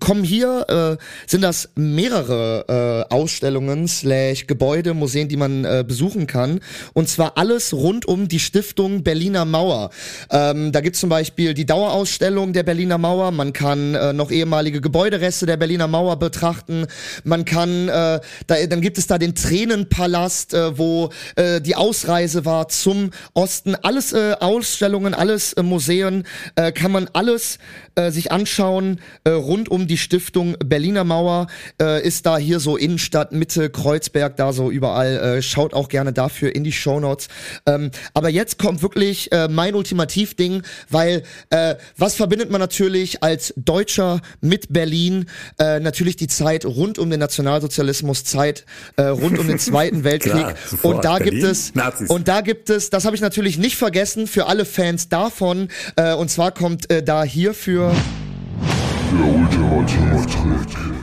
kommen hier, äh, sind das mehrere äh, Ausstellungen, slash Gebäude, Museen, die man äh, besuchen kann. Und zwar alles rund um die Stiftung Berliner Mauer. Ähm, da gibt's zum Beispiel die Dauerausstellung der Berliner Mauer. Man kann äh, noch ehemalige Gebäudereste der Berliner Mauer betrachten. Man kann, äh, da, dann gibt es da den Tränenpalast, äh, wo äh, die Ausreise war zum Osten. Alles äh, Ausstellungen, alles äh, Museen, äh, kann man alles äh, sich anschauen äh, rund um die Stiftung Berliner Mauer. Äh, ist da hier so Innenstadt, Mitte, Kreuzberg, da so überall. Äh, schaut auch gerne dafür in die Shownotes. Ähm, aber jetzt kommt wirklich äh, mein Ultimativding, weil äh, was verbindet man natürlich als Deutscher mit Berlin? Äh, natürlich die Zeit rund um den Nationalsozialismus, Zeit äh, rund um den Zweiten Weltkrieg. Klar, und da gibt Berlin, es Nazis. und da gibt es, das habe ich natürlich nicht vergessen für alle Fans davon. Äh, und zwar kommt äh, da hierfür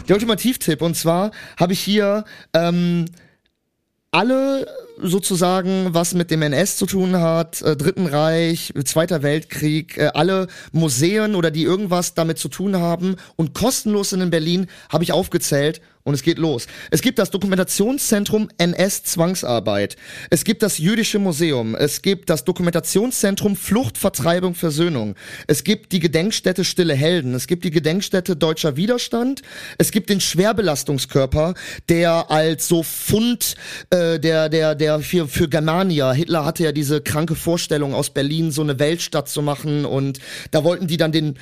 der Ultimativtipp. Und zwar habe ich hier ähm, alle sozusagen, was mit dem NS zu tun hat, äh, Dritten Reich, Zweiter Weltkrieg, äh, alle Museen oder die irgendwas damit zu tun haben und kostenlos in Berlin, habe ich aufgezählt und es geht los. Es gibt das Dokumentationszentrum NS Zwangsarbeit. Es gibt das Jüdische Museum. Es gibt das Dokumentationszentrum Flucht, Vertreibung, Versöhnung. Es gibt die Gedenkstätte Stille Helden. Es gibt die Gedenkstätte Deutscher Widerstand. Es gibt den Schwerbelastungskörper, der als so Fund äh, der der der für für Germania. Hitler hatte ja diese kranke Vorstellung aus Berlin so eine Weltstadt zu machen und da wollten die dann den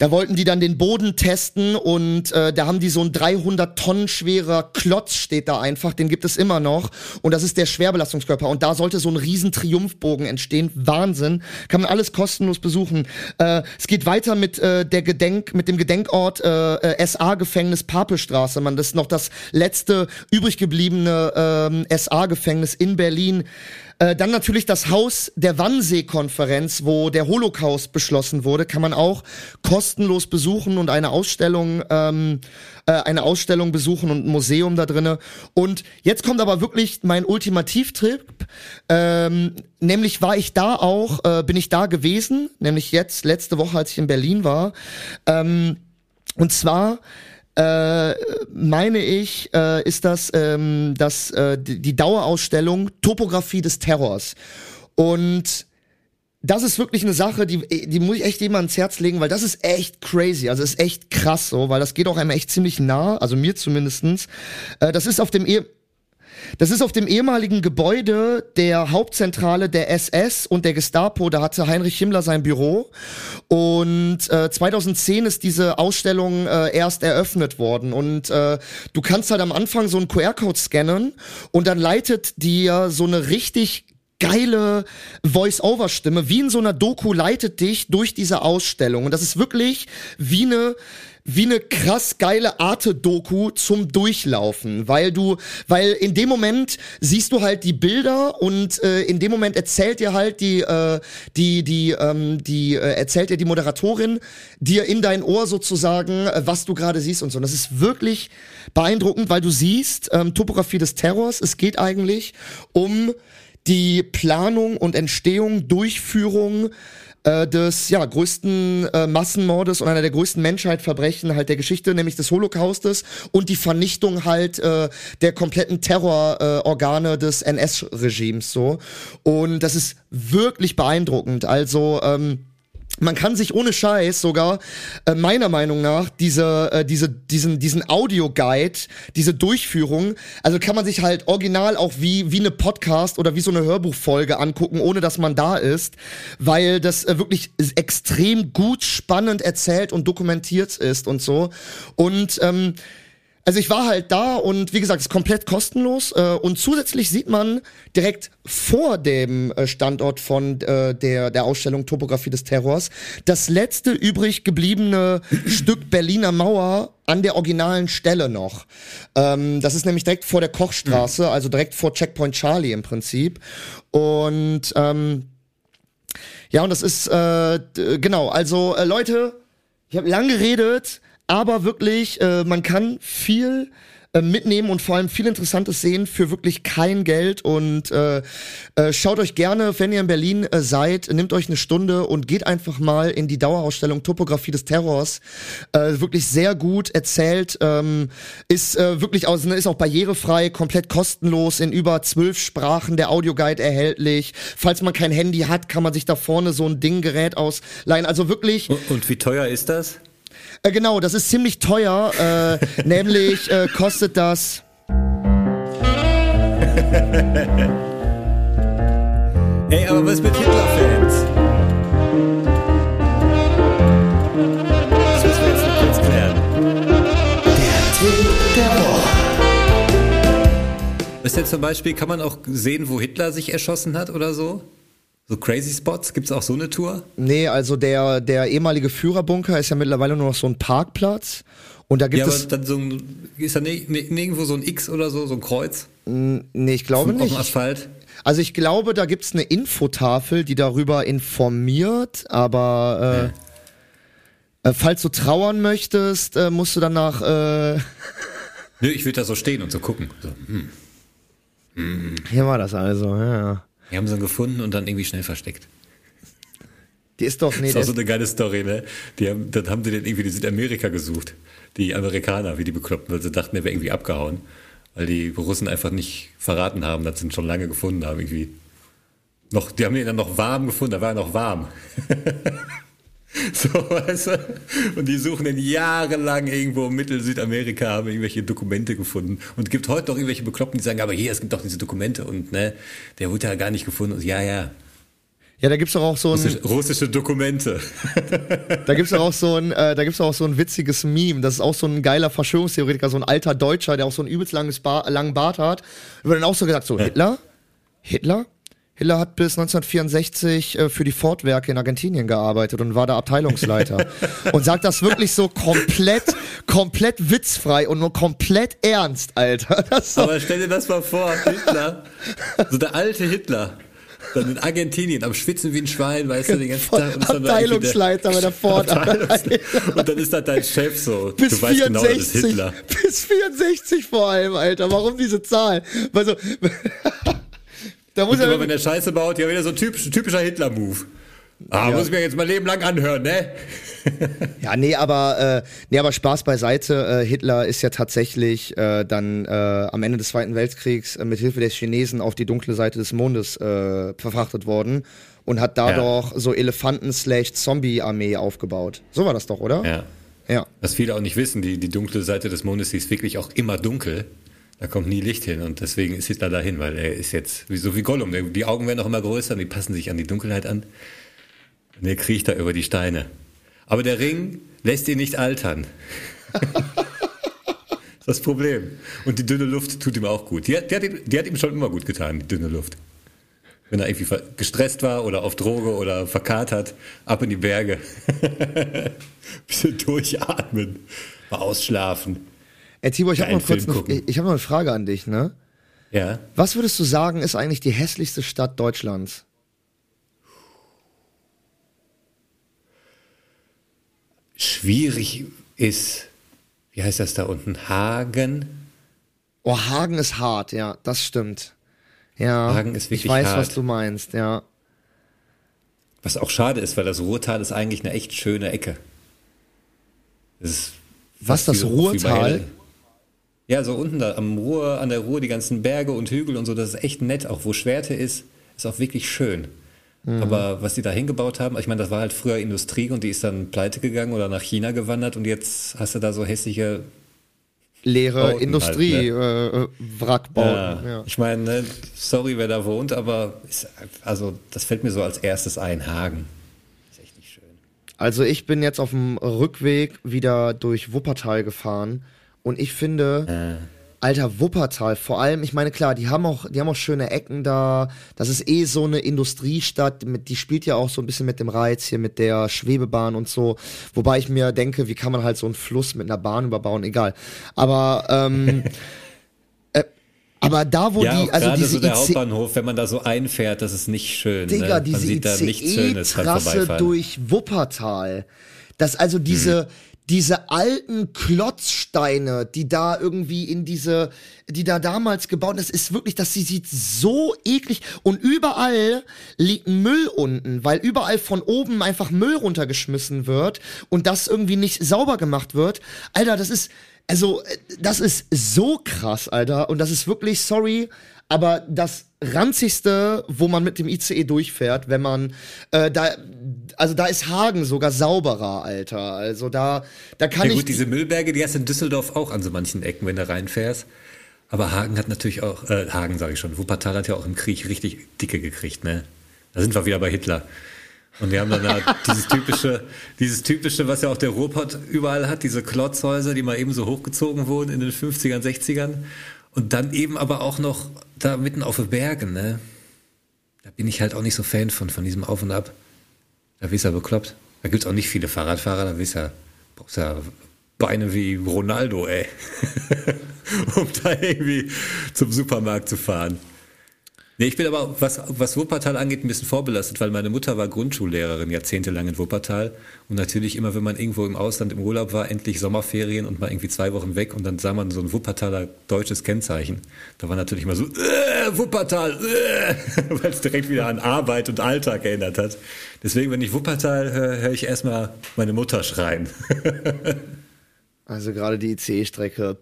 da wollten die dann den Boden testen und äh, da haben die so ein 300 Tonnen schwerer Klotz steht da einfach, den gibt es immer noch. Und das ist der Schwerbelastungskörper. Und da sollte so ein riesen Triumphbogen entstehen, Wahnsinn, kann man alles kostenlos besuchen. Äh, es geht weiter mit äh, der Gedenk mit dem Gedenkort äh, äh, SA Gefängnis Papelstraße, man das ist noch das letzte übrig gebliebene äh, SA Gefängnis in Berlin. Äh, dann natürlich das Haus der Wannsee-Konferenz, wo der Holocaust beschlossen wurde, kann man auch kostenlos besuchen und eine Ausstellung, ähm, äh, eine Ausstellung besuchen und ein Museum da drinne. Und jetzt kommt aber wirklich mein Ultimativtrip. Ähm, nämlich war ich da auch, äh, bin ich da gewesen, nämlich jetzt letzte Woche, als ich in Berlin war. Ähm, und zwar äh, meine ich, äh, ist das, ähm, das äh, die, Dauerausstellung Topografie des Terrors. Und das ist wirklich eine Sache, die, die muss ich echt jemand ans Herz legen, weil das ist echt crazy. Also ist echt krass so, weil das geht auch einem echt ziemlich nah, also mir zumindestens. Äh, das ist auf dem e das ist auf dem ehemaligen Gebäude der Hauptzentrale der SS und der Gestapo. Da hatte Heinrich Himmler sein Büro. Und äh, 2010 ist diese Ausstellung äh, erst eröffnet worden. Und äh, du kannst halt am Anfang so einen QR-Code scannen und dann leitet dir so eine richtig geile Voice-Over-Stimme, wie in so einer Doku leitet dich durch diese Ausstellung. Und das ist wirklich wie eine wie eine krass geile Arte-Doku zum Durchlaufen, weil du, weil in dem Moment siehst du halt die Bilder und äh, in dem Moment erzählt dir halt die, äh, die, die, ähm, die äh, erzählt dir die Moderatorin dir in dein Ohr sozusagen, äh, was du gerade siehst und so. Und das ist wirklich beeindruckend, weil du siehst ähm, Topografie des Terrors. Es geht eigentlich um die Planung und Entstehung, Durchführung äh, des ja, größten äh, Massenmordes und einer der größten Menschheitsverbrechen halt der Geschichte, nämlich des Holocaustes und die Vernichtung halt äh, der kompletten Terrororgane äh, des NS-Regimes so. Und das ist wirklich beeindruckend. Also ähm, man kann sich ohne Scheiß sogar äh, meiner Meinung nach diese äh, diese diesen diesen Audioguide, diese Durchführung, also kann man sich halt original auch wie wie eine Podcast oder wie so eine Hörbuchfolge angucken, ohne dass man da ist, weil das äh, wirklich extrem gut spannend erzählt und dokumentiert ist und so. Und ähm, also ich war halt da und wie gesagt, es ist komplett kostenlos äh, und zusätzlich sieht man direkt vor dem äh, Standort von äh, der der Ausstellung Topographie des Terrors das letzte übrig gebliebene Stück Berliner Mauer an der originalen Stelle noch. Ähm, das ist nämlich direkt vor der Kochstraße, mhm. also direkt vor Checkpoint Charlie im Prinzip und ähm, ja und das ist äh, genau, also äh, Leute, ich habe lang geredet aber wirklich, äh, man kann viel äh, mitnehmen und vor allem viel Interessantes sehen für wirklich kein Geld und äh, äh, schaut euch gerne, wenn ihr in Berlin äh, seid, nehmt euch eine Stunde und geht einfach mal in die Dauerausstellung Topografie des Terrors. Äh, wirklich sehr gut erzählt, ähm, ist äh, wirklich aus, ist auch barrierefrei, komplett kostenlos in über zwölf Sprachen der Audioguide erhältlich. Falls man kein Handy hat, kann man sich da vorne so ein Ding Gerät ausleihen. Also wirklich. Und, und wie teuer ist das? Äh, genau, das ist ziemlich teuer. Äh, nämlich äh, kostet das. Ey, aber was mit Hitler-Fans? Das müssen wir jetzt noch kurz klären. Der Tipp der Woche. Ist denn zum Beispiel, kann man auch sehen, wo Hitler sich erschossen hat oder so? So Crazy Spots? Gibt es auch so eine Tour? Nee, also der, der ehemalige Führerbunker ist ja mittlerweile nur noch so ein Parkplatz. Und da gibt ja, es. aber dann so ein, ist da nirgendwo so ein X oder so, so ein Kreuz? Nee, ich glaube Auf nicht. dem Asphalt? Also ich glaube, da gibt's eine Infotafel, die darüber informiert, aber äh, äh, falls du trauern möchtest, äh, musst du danach. Äh, Nö, ich würde da so stehen und so gucken. So, hm. hier war das also, ja. Wir haben sie dann gefunden und dann irgendwie schnell versteckt. Die ist doch, nee, Das ist auch so eine geile Story, ne? Die haben, dann haben sie den irgendwie in Südamerika gesucht. Die Amerikaner, wie die Bekloppten, weil sie dachten, der wäre irgendwie abgehauen. Weil die Russen einfach nicht verraten haben, dass sie ihn schon lange gefunden haben, irgendwie. Noch, die haben ihn dann noch warm gefunden, da war er noch warm. so, weißt du? Und die suchen ihn jahrelang irgendwo in Mittel-Südamerika, haben irgendwelche Dokumente gefunden. Und es gibt heute noch irgendwelche Bekloppten, die sagen, aber hier, es gibt doch diese Dokumente und ne, der wurde ja gar nicht gefunden. Und ja, ja. Ja, da gibt's doch auch so ein. Russische, russische Dokumente. Da gibt's doch auch so ein, äh, da gibt's doch auch so ein witziges Meme. Das ist auch so ein geiler Verschwörungstheoretiker, so ein alter Deutscher, der auch so ein übelst langes ba langen Bart hat. Wird dann auch so gesagt, so Hitler? Hitler? Hitler hat bis 1964 äh, für die Ford-Werke in Argentinien gearbeitet und war da Abteilungsleiter. und sagt das wirklich so komplett, komplett witzfrei und nur komplett ernst, Alter. So, Aber stell dir das mal vor, Hitler, so der alte Hitler, dann in Argentinien am Schwitzen wie ein Schwein, weißt du, den ganzen Tag. Und Abteilungsleiter bei der Ford. Und dann ist da dein Chef so. Bis du weißt genau, das 64, ist Hitler. bis 64 vor allem, Alter. Warum diese Zahl? Weil so, da muss er, wenn der Scheiße baut, ja wieder so ein typisch, typischer Hitler-Move. Ah, Ja. muss ich mir jetzt mein Leben lang anhören, ne? ja, nee, aber, äh, nee, aber Spaß beiseite. Äh, Hitler ist ja tatsächlich äh, dann äh, am Ende des Zweiten Weltkriegs äh, mit Hilfe der Chinesen auf die dunkle Seite des Mondes äh, verfrachtet worden und hat dadurch so Elefanten-Zombie-Armee aufgebaut. So war das doch, oder? Ja. Ja. Was viele auch nicht wissen, die, die dunkle Seite des Mondes, die ist wirklich auch immer dunkel. Da kommt nie Licht hin und deswegen ist Hitler dahin, weil er ist jetzt wie, so wie Gollum. Die Augen werden auch immer größer und die passen sich an die Dunkelheit an. Und er kriecht da über die Steine. Aber der Ring lässt ihn nicht altern. das Problem. Und die dünne Luft tut ihm auch gut. Die, hat- die, hat ihm, die hat ihm schon immer gut getan, die dünne Luft. Wenn er irgendwie gestresst war oder auf Droge oder verkatert, ab in die Berge. Bisschen durchatmen, mal ausschlafen. Ey, Tibor, ich habe noch kurz eine, ich hab noch eine Frage an dich, ne? Ja. Was würdest du sagen, ist eigentlich die hässlichste Stadt Deutschlands? Schwierig ist, wie heißt das da unten? Hagen? Oh, Hagen ist hart, ja, das stimmt. Ja, Hagen ist wirklich ich weiß, hart. was du meinst, ja. Was auch schade ist, weil das Ruhrtal ist eigentlich eine echt schöne Ecke. Das ist Was, das Ruhrtal? Ja, so unten da am Ruhr, an der Ruhr, die ganzen Berge und Hügel und so, das ist echt nett. Auch wo Schwerte ist, ist auch wirklich schön. Mhm. Aber was die da hingebaut haben, ich meine, das war halt früher Industrie und die ist dann pleite gegangen oder nach China gewandert und jetzt hast du da so hässliche Leere Bauten Industrie, halt, äh, äh, Wrackbauten, ja. Ich meine, ne, sorry, wer da wohnt, aber ist, also das fällt mir so als erstes ein, Hagen. Ist echt nicht schön. Also ich bin jetzt auf dem Rückweg wieder durch Wuppertal gefahren und ich finde, alter Wuppertal, vor allem, ich meine klar, die haben auch, die haben auch schöne Ecken da. Das ist eh so eine Industriestadt, mit, die spielt ja auch so ein bisschen mit dem Reiz hier, mit der Schwebebahn und so. Wobei ich mir denke, wie kann man halt so einen Fluss mit einer Bahn überbauen? Egal. Aber ähm, äh, aber da, wo ja, die, also diese so der IC Hauptbahnhof, wenn man da so einfährt, das ist nicht schön. Digga, ne? diese ICE-Trasse durch Wuppertal. Das also diese, diese alten Klotzsteine, die da irgendwie in diese, die da damals gebaut, das ist wirklich, das sie sieht so eklig und überall liegt Müll unten, weil überall von oben einfach Müll runtergeschmissen wird und das irgendwie nicht sauber gemacht wird. Alter, das ist, also, äh, das ist so krass, Alter. Und das ist wirklich, sorry, aber das ranzigste, wo man mit dem ICE durchfährt, wenn man äh, da, also da ist Hagen sogar sauberer, Alter. Also da, da kann Ja ich. gut, diese Müllberge, die hast du in Düsseldorf auch an so manchen Ecken, wenn du reinfährst. Aber Hagen hat natürlich auch, äh, Hagen sage ich schon, Wuppertal hat ja auch im Krieg richtig dicke gekriegt, ne? Da sind wir wieder bei Hitler. Und wir haben dann da dieses typische, dieses typische, was ja auch der Ruhrpott überall hat, diese Klotzhäuser, die mal eben so hochgezogen wurden in den 50ern, 60ern. Und dann eben aber auch noch da mitten auf den Bergen, ne? Da bin ich halt auch nicht so Fan von, von diesem Auf und Ab. Da bist du ja bekloppt. Da gibt's auch nicht viele Fahrradfahrer, da bist du ja, brauchst ja Beine wie Ronaldo, ey. um da irgendwie zum Supermarkt zu fahren. Nee, ich bin aber, was, was Wuppertal angeht, ein bisschen vorbelastet, weil meine Mutter war Grundschullehrerin jahrzehntelang in Wuppertal. Und natürlich immer, wenn man irgendwo im Ausland im Urlaub war, endlich Sommerferien und mal irgendwie zwei Wochen weg und dann sah man so ein Wuppertaler deutsches Kennzeichen. Da war natürlich immer so, äh, Wuppertal, äh, weil es direkt wieder an Arbeit und Alltag erinnert hat. Deswegen, wenn ich Wuppertal höre, höre ich erstmal meine Mutter schreien. also gerade die ICE-Strecke.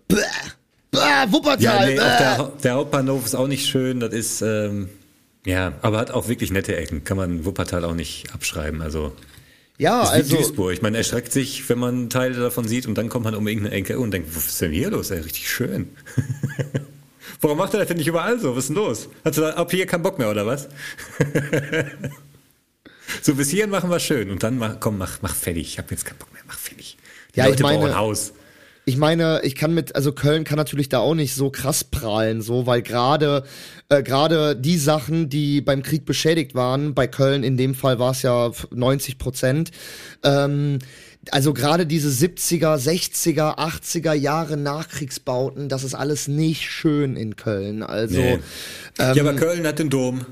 Bäh, Wuppertal. Ja, nee, auch der, der Hauptbahnhof ist auch nicht schön. Das ist, ähm, ja, aber hat auch wirklich nette Ecken. Kann man Wuppertal auch nicht abschreiben. Also, ja, ist also. Duisburg. Man erschreckt sich, wenn man Teile davon sieht und dann kommt man um irgendeine Ecke und denkt, was ist denn hier los? Ey, richtig schön. Warum macht er das denn nicht überall so? Was ist denn los? Hat er ab hier keinen Bock mehr oder was? So bis hierhin machen wir schön und dann mach, komm, mach, mach fertig. Ich habe jetzt keinen Bock mehr, mach fertig. Die Ja, ich Leute meine- bauen Haus. Ich meine, ich kann mit, also Köln kann natürlich da auch nicht so krass prahlen, so, weil gerade äh, gerade die Sachen, die beim Krieg beschädigt waren, bei Köln in dem Fall war es ja 90 Prozent, ähm, also gerade diese 70er, 60er, 80er Jahre Nachkriegsbauten, das ist alles nicht schön in Köln. Also Nee. ähm, ja, aber Köln hat den Dom.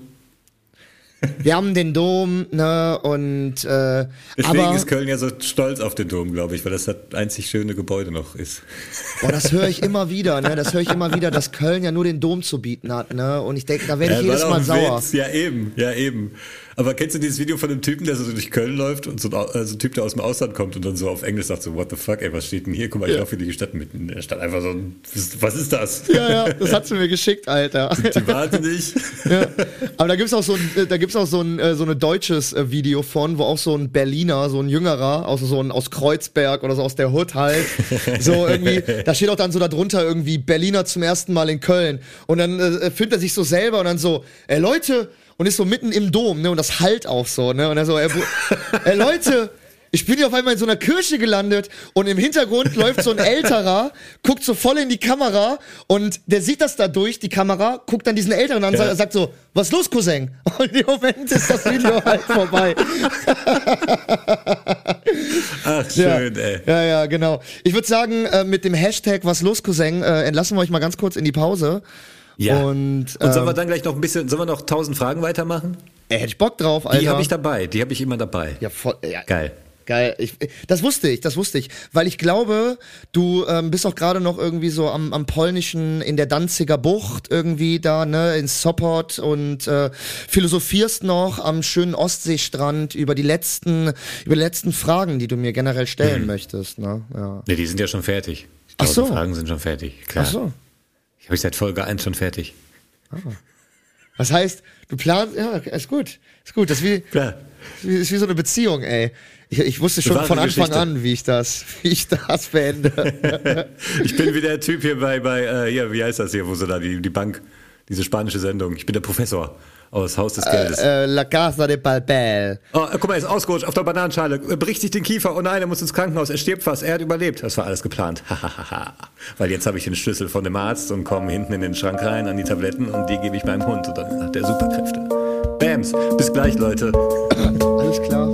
Wir haben den Dom, ne, und äh, Deswegen aber ist Köln ja so stolz auf den Dom, glaube ich, weil das das einzig schöne Gebäude noch ist. Boah, das höre ich immer wieder, ne? Das höre ich immer wieder, dass Köln ja nur den Dom zu bieten hat, ne? Und ich denke, da werde ich Ja, jedes war Mal sauer. Witz. Ja, eben, ja, eben. Aber kennst du dieses Video von dem Typen, der so durch Köln läuft und so ein, äh, so ein Typ, der aus dem Ausland kommt und dann so auf Englisch sagt so, what the fuck, ey, was steht denn hier? Guck mal, ich laufe hier die Stadt mitten in der Stadt. Einfach so was- ist das? Ja, ja, das hat sie mir geschickt, Alter. Die wahnsinnig. ja. Aber da gibt's auch so ein, äh, da gibt's auch so ein, äh, so ein deutsches Video von, wo auch so ein Berliner, so ein Jüngerer, aus so ein, aus Kreuzberg oder so aus der Hood halt, so irgendwie, da steht auch dann so darunter irgendwie Berliner zum ersten Mal in Köln. Und dann äh, filmt er sich so selber und dann so, ey Leute, und ist so mitten im Dom, ne, und das halt auch so, ne, und er so, ey, Bru- ey Leute, ich bin hier auf einmal in so einer Kirche gelandet und im Hintergrund läuft so ein älterer, guckt so voll in die Kamera und der sieht das da durch, die Kamera, guckt dann diesen älteren an und Ja. sagt so, was ist los, Cousin? Und im Moment ist das Video halt vorbei. Ach, schön, ja. ey. Ja, ja, genau. Ich würde sagen, äh, mit dem Hashtag was los, Cousin, äh, entlassen wir euch mal ganz kurz in die Pause. Ja. Und, Und sollen wir ähm, dann gleich noch ein bisschen, sollen wir noch tausend Fragen weitermachen? Ey, hätte ich Bock drauf, Alter. Die habe ich dabei, die habe ich immer dabei. Ja, voll, ja, Geil. Geil. Ich, das wusste ich, das wusste ich. Weil ich glaube, du ähm, bist auch gerade noch irgendwie so am, am polnischen, in der Danziger Bucht irgendwie da, ne, in Sopot und äh, philosophierst noch am schönen Ostseestrand über die letzten, über die letzten Fragen, die du mir generell stellen möchtest, ne? Ja. Ne, die sind ja schon fertig. Die Ach so. tausend Fragen sind schon fertig, klar. Ach so. Ich habe ich seit Folge 1 schon fertig. Das heißt, du planst, ja, ist gut. Ist gut. Das ist wie, Klar. ist wie so eine Beziehung, ey. Ich, ich wusste schon von Anfang Geschichte. an, wie ich das, wie ich das beende. Ich bin wie der Typ hier bei, bei äh, hier, wie heißt das hier, wo sie da, die, die Bank, diese spanische Sendung. Ich bin der Professor aus Haus des Geldes. äh, La Casa de Papel. Oh, äh, guck mal, er ist ausgerutscht auf der Bananenschale, äh, bricht sich den Kiefer. Oh nein, er muss ins Krankenhaus, er stirbt fast, er hat überlebt. Das war alles geplant. Hahaha. Weil jetzt habe ich den Schlüssel von dem Arzt und komme hinten in den Schrank rein an die Tabletten und die gebe ich meinem Hund und dann hat der Superkräfte. Bams, bis gleich, Leute. Alles klar.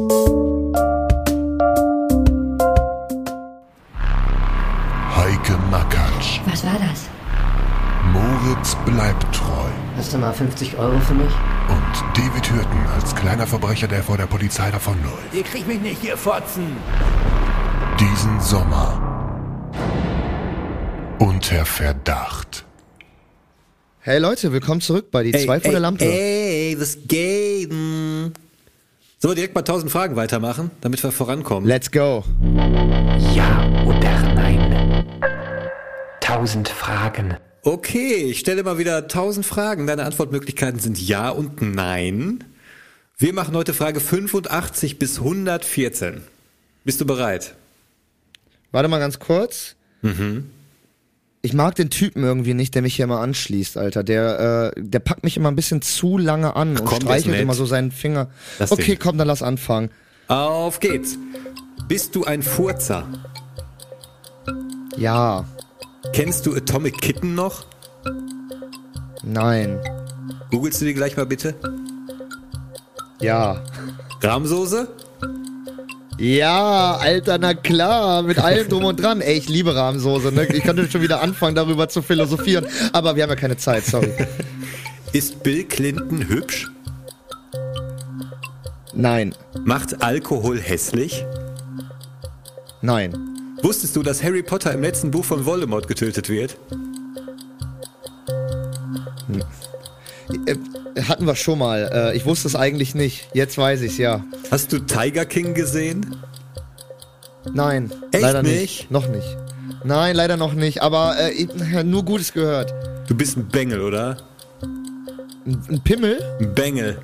Heike Makatsch. Was war das? Moritz bleibt. Hast du mal 50 Euro für mich? Und David Hürten als kleiner Verbrecher, der vor der Polizei davonläuft. Ihr kriegt mich nicht, ihr Fotzen. Diesen Sommer. Unter Verdacht. Hey Leute, willkommen zurück bei die zwei vor der Lampe. Ey, was geht? denn? Sollen wir direkt mal tausend Fragen weitermachen, damit wir vorankommen? Let's go. Ja oder nein? Tausend Fragen. Okay, ich stelle mal wieder tausend Fragen. Deine Antwortmöglichkeiten sind Ja und Nein. Wir machen heute Frage 85 bis 114. Bist du bereit? Warte mal ganz kurz. Mhm. Ich mag den Typen irgendwie nicht, der mich hier immer anschließt, Alter. Der, äh, der packt mich immer ein bisschen zu lange an und komm, der ist streichelt immer so seinen Finger. Lass okay, den. komm, dann lass anfangen. Auf geht's. Bist du ein Furzer? Ja, Kennst du Atomic Kitten noch? nein, Googlest du die gleich mal bitte? ja. Rahmsoße? Ja, Alter, na klar, mit allem drum und dran. Ey, ich liebe Rahmsoße, ne? Ich könnte schon wieder anfangen, darüber zu philosophieren, aber wir haben ja keine Zeit, sorry. Ist Bill Clinton hübsch? Nein, Macht Alkohol hässlich? nein. Wusstest du, dass Harry Potter im letzten Buch von Voldemort getötet wird? Äh, hatten wir schon mal. Äh, ich wusste es eigentlich nicht. Jetzt weiß ich's, ja. Hast du Tiger King gesehen? Nein, Echt leider nicht? nicht? Noch nicht. Nein, leider noch nicht. Aber äh, ich- nur Gutes gehört. Du bist ein Bengel, oder? Ein, ein Pimmel? Ein Bengel.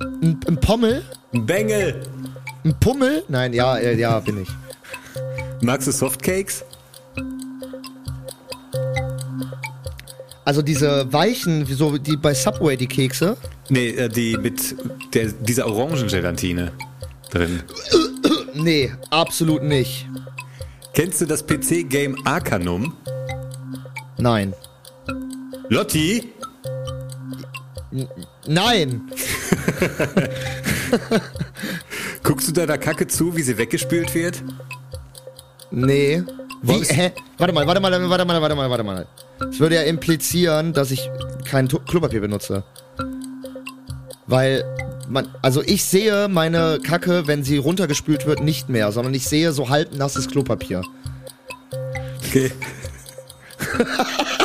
Ein, ein Pommel? Ein Bengel. Ein Pummel? Nein, ja, äh, ja, bin ich. Magst du Softcakes? Also diese weichen, wie so die bei Subway, die Kekse. Nee, äh, die mit der, dieser Orangengelatine drin. Nee, absolut nicht. Kennst du das PC-Game Arcanum? Nein. Lotti? Nein. Guckst du deiner Kacke zu, wie sie weggespült wird? Nee. Wie, hä? Warte mal, warte mal, warte mal, warte mal, warte mal. Das würde ja implizieren, dass ich kein Klopapier benutze. Weil man, also ich sehe meine Kacke, wenn sie runtergespült wird, nicht mehr, sondern ich sehe so halbnasses Klopapier. Okay.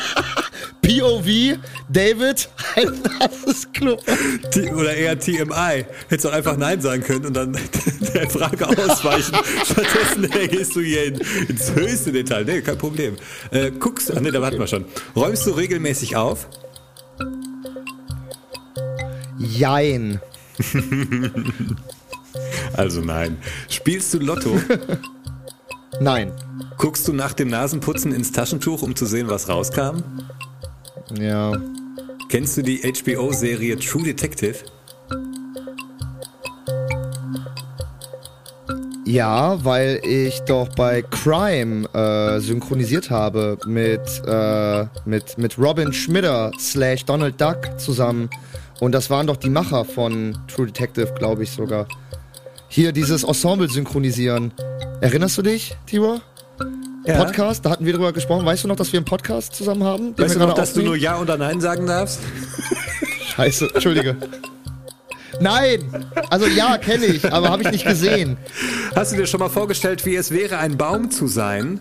POV, David, halbnasses Klopapier. T oder eher TMI. Hättest doch einfach Nein sagen können und dann der Frage ausweichen. Stattdessen gehst du hier in, ins höchste Detail. Nee, kein Problem. Äh, guckst, ach nee, da warten wir schon. Räumst du regelmäßig auf? Jein. Also nein. Spielst du Lotto? Nein. Guckst du nach dem Nasenputzen ins Taschentuch, um zu sehen, was rauskam? Ja. Kennst du die HBO-Serie True Detective? Ja, weil ich doch bei Crime äh, synchronisiert habe mit, äh, mit, mit Robin Schmitter slash Donald Duck zusammen. Und das waren doch die Macher von True Detective, glaube ich sogar. Hier dieses Ensemble synchronisieren. Erinnerst du dich, Tibor? Podcast, da hatten wir drüber gesprochen. Weißt du noch, dass wir einen Podcast zusammen haben? Weißt du noch, dass du nur? Ja oder Nein sagen darfst? Scheiße, Entschuldige. Nein! Also ja, kenne ich, aber habe ich nicht gesehen. Hast du dir schon mal vorgestellt, wie es wäre, ein Baum zu sein?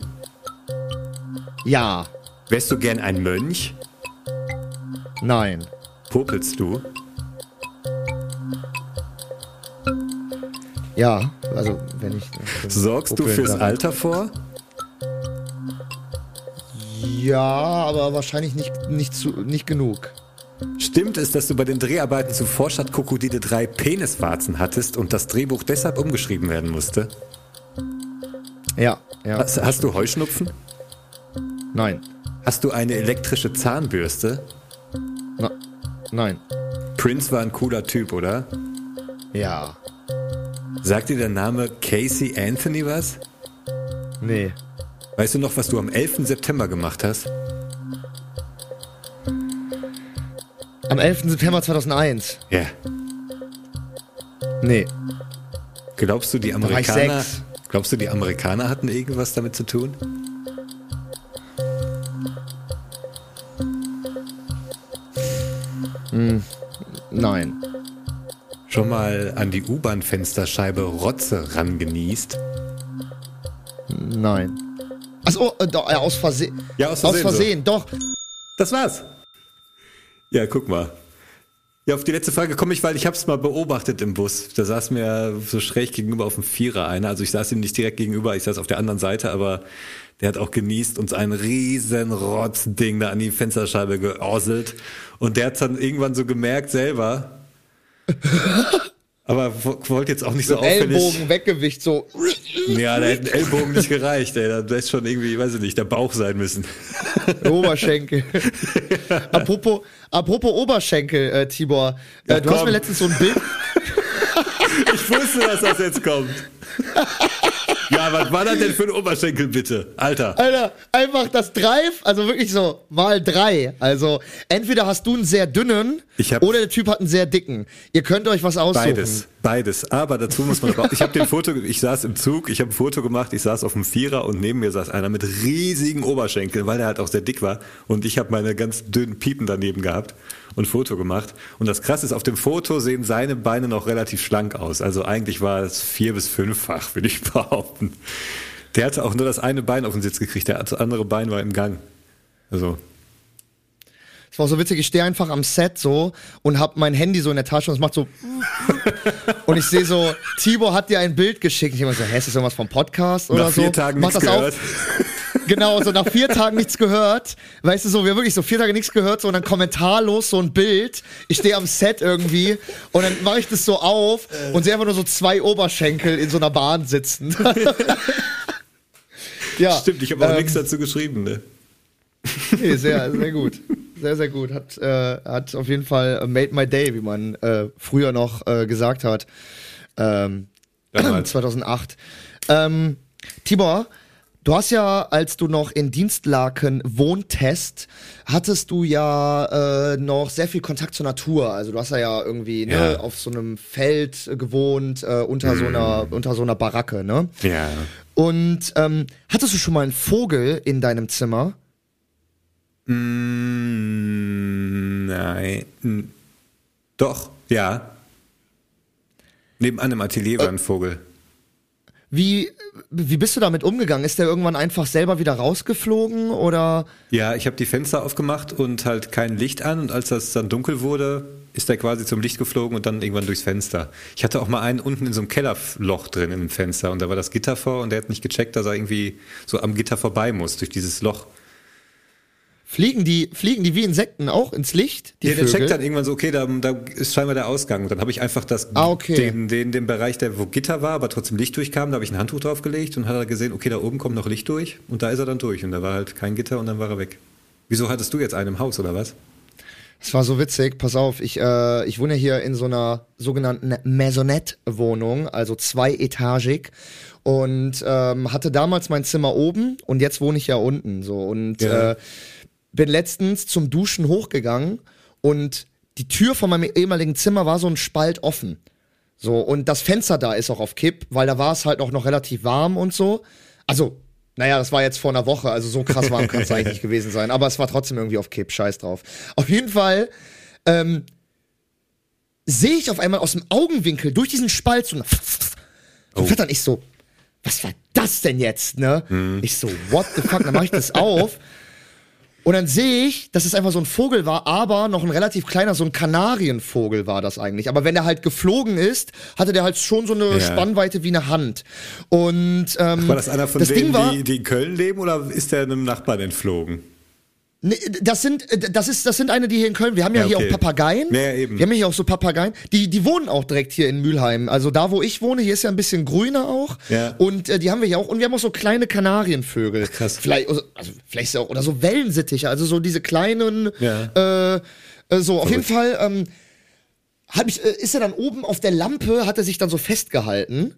Ja, Wärst du gern ein Mönch? nein. Popelst du? Ja, also wenn ich. Sorgst du fürs. Alter vor? Ja, aber wahrscheinlich nicht, nicht, zu, nicht genug. Stimmt es, dass du bei den Dreharbeiten zu Vorstadt Krokodile drei Peniswarzen hattest und das Drehbuch deshalb umgeschrieben werden musste? Ja, ja. Hast, hast du Heuschnupfen? Nein. Hast du eine elektrische Zahnbürste? Na, nein. Prince war ein cooler Typ, oder? Ja. Sagt dir der Name Casey Anthony was? Nee. Weißt du noch, was du am 11. September gemacht hast? Am 11. September 2001. Ja. Nee. Glaubst du, die Amerikaner, glaubst du, die Amerikaner hatten irgendwas damit zu tun? Nein. Schon mal an die U-Bahn-Fensterscheibe Rotze rangenießt? Nein. Achso, äh, doch, äh, aus Versehen. Ja, aus Aus Versehen so. Versehen, doch. Das war's. Ja, guck mal. Ja, auf die letzte Frage komme ich, weil ich habe es mal beobachtet im Bus. Da saß mir so schräg gegenüber auf dem Vierer einer. Also ich saß ihm nicht direkt gegenüber, ich saß auf der anderen Seite, aber der hat auch genießt und ein riesen Rotzding da an die Fensterscheibe georselt. Und der hat dann irgendwann so gemerkt selber. Aber wo- wollte jetzt auch nicht so, auffällig. Ellbogen, Weggewicht, so. Ja, da hätten Ellbogen nicht gereicht, ey. Da hätte schon irgendwie, weiß ich nicht, der Bauch sein müssen. Oberschenkel. apropos, apropos Oberschenkel, äh, Tibor. Äh, Ja, du hast komm. mir letztens so ein Bild. Ich wusste, dass das jetzt kommt. Ja, was war das denn für ein Oberschenkel, bitte? Alter. Alter, einfach das Drive, also wirklich so mal drei. Also entweder hast du einen sehr dünnen Ich hab- oder der Typ hat einen sehr dicken. Ihr könnt euch was aussuchen. Beides, beides. Aber dazu muss man ich habe den Foto, ich saß im Zug, ich habe ein Foto gemacht, ich saß auf dem Vierer und neben mir saß einer mit riesigen Oberschenkeln, weil der halt auch sehr dick war und ich habe meine ganz dünnen Piepen daneben gehabt und ein Foto gemacht. Und das Krasse ist, auf dem Foto sehen seine Beine noch relativ schlank aus. Also eigentlich war es vier bis fünffach, würde ich behaupten. Der hatte auch nur das eine Bein auf den Sitz gekriegt, der andere Bein war im Gang. Also, Es war so witzig, ich stehe einfach am Set so und hab mein Handy so in der Tasche und es macht so. und ich sehe so, Tibor hat dir ein Bild geschickt. Ich immer so, hä, ist das irgendwas vom Podcast oder nach so? vier Tagen Mach das gehört. Genau, so nach vier Tagen nichts gehört. Weißt du, so, wir haben wirklich so vier Tage nichts gehört, so und dann kommentarlos so ein Bild. Ich stehe am Set irgendwie und dann mache ich das so auf und sehe einfach nur so zwei Oberschenkel in so einer Bahn sitzen. ja, Stimmt, ich habe auch ähm, nichts dazu geschrieben, ne? Nee, sehr, sehr gut. Sehr, sehr gut. Hat, äh, hat auf jeden Fall made my day, wie man äh, früher noch äh, gesagt hat. Ähm, 2008. Ähm, Tibor, du hast ja, als du noch in Dienstlaken wohntest, hattest du ja äh, noch sehr viel Kontakt zur Natur. Also du hast ja, ja irgendwie Ja. Ne, auf so einem Feld äh, gewohnt, äh, unter, so einer, unter so einer Baracke, ne? Ja. Und ähm, hattest du schon mal einen Vogel in deinem Zimmer? Mm, nein. Doch, ja. Nebenan im Atelier war ein Vogel. Wie, wie bist du damit umgegangen? Ist der irgendwann einfach selber wieder rausgeflogen oder? Ja, ich habe die Fenster aufgemacht und halt kein Licht an und als das dann dunkel wurde, ist er quasi zum Licht geflogen und dann irgendwann durchs Fenster. Ich hatte auch mal einen unten in so einem Kellerloch drin in dem Fenster und da war das Gitter vor und der hat nicht gecheckt, dass er irgendwie so am Gitter vorbei muss durch dieses Loch. Fliegen die, fliegen die wie Insekten auch ins Licht? Die ja, der Vögel? checkt dann irgendwann so, okay, da, da ist scheinbar der Ausgang. Dann habe ich einfach das, Ah, okay. den, den, den Bereich, der wo Gitter war, aber trotzdem Licht durchkam, da habe ich ein Handtuch draufgelegt und hat er gesehen, okay, da oben kommt noch Licht durch und da ist er dann durch und da war halt kein Gitter und dann war er weg. Wieso hattest du jetzt einen im Haus oder was? Es war so witzig, pass auf, ich, äh, ich wohne hier in so einer sogenannten Maisonette-Wohnung, also zweietagig. Und ähm, hatte damals mein Zimmer oben und jetzt wohne ich ja unten. So. Und Ja. äh, bin letztens zum Duschen hochgegangen und die Tür von meinem ehemaligen Zimmer war so ein Spalt offen. So, und das Fenster da ist auch auf Kipp, weil da war es halt auch noch relativ warm und so. Also, naja, das war jetzt vor einer Woche, also so krass warm kann es eigentlich nicht gewesen sein, aber es war trotzdem irgendwie auf Kipp, scheiß drauf. Auf jeden Fall, ähm, sehe ich auf einmal aus dem Augenwinkel durch diesen Spalt so, so flattern. Ich so, was war das denn jetzt, ne? Ich so, what the fuck? Dann mache ich das auf. Und dann sehe ich, dass es einfach so ein Vogel war, aber noch ein relativ kleiner, so ein Kanarienvogel war das eigentlich. Aber wenn er halt geflogen ist, hatte der halt schon so eine Ja. Spannweite wie eine Hand. Und ähm, War das einer von das denen, war, die, die in Köln leben oder ist der einem Nachbarn entflogen? Nee, das sind, äh, das ist, das sind eine, die hier in Köln. Wir haben ja, Ja, hier okay. auch Papageien. Ja, eben. Wir haben ja hier auch so Papageien. Die, die wohnen auch direkt hier in Mülheim. Also da, wo ich wohne, hier ist ja ein bisschen grüner auch. Ja. Und äh, die haben wir hier auch. Und wir haben auch so kleine Kanarienvögel. krass. Vielleicht, also, also vielleicht auch, oder so Wellensittiche. Also so diese kleinen, Ja. äh, äh, so, auf jeden Fall, ähm, hab ich, äh, ist er dann oben auf der Lampe, hat er sich dann so festgehalten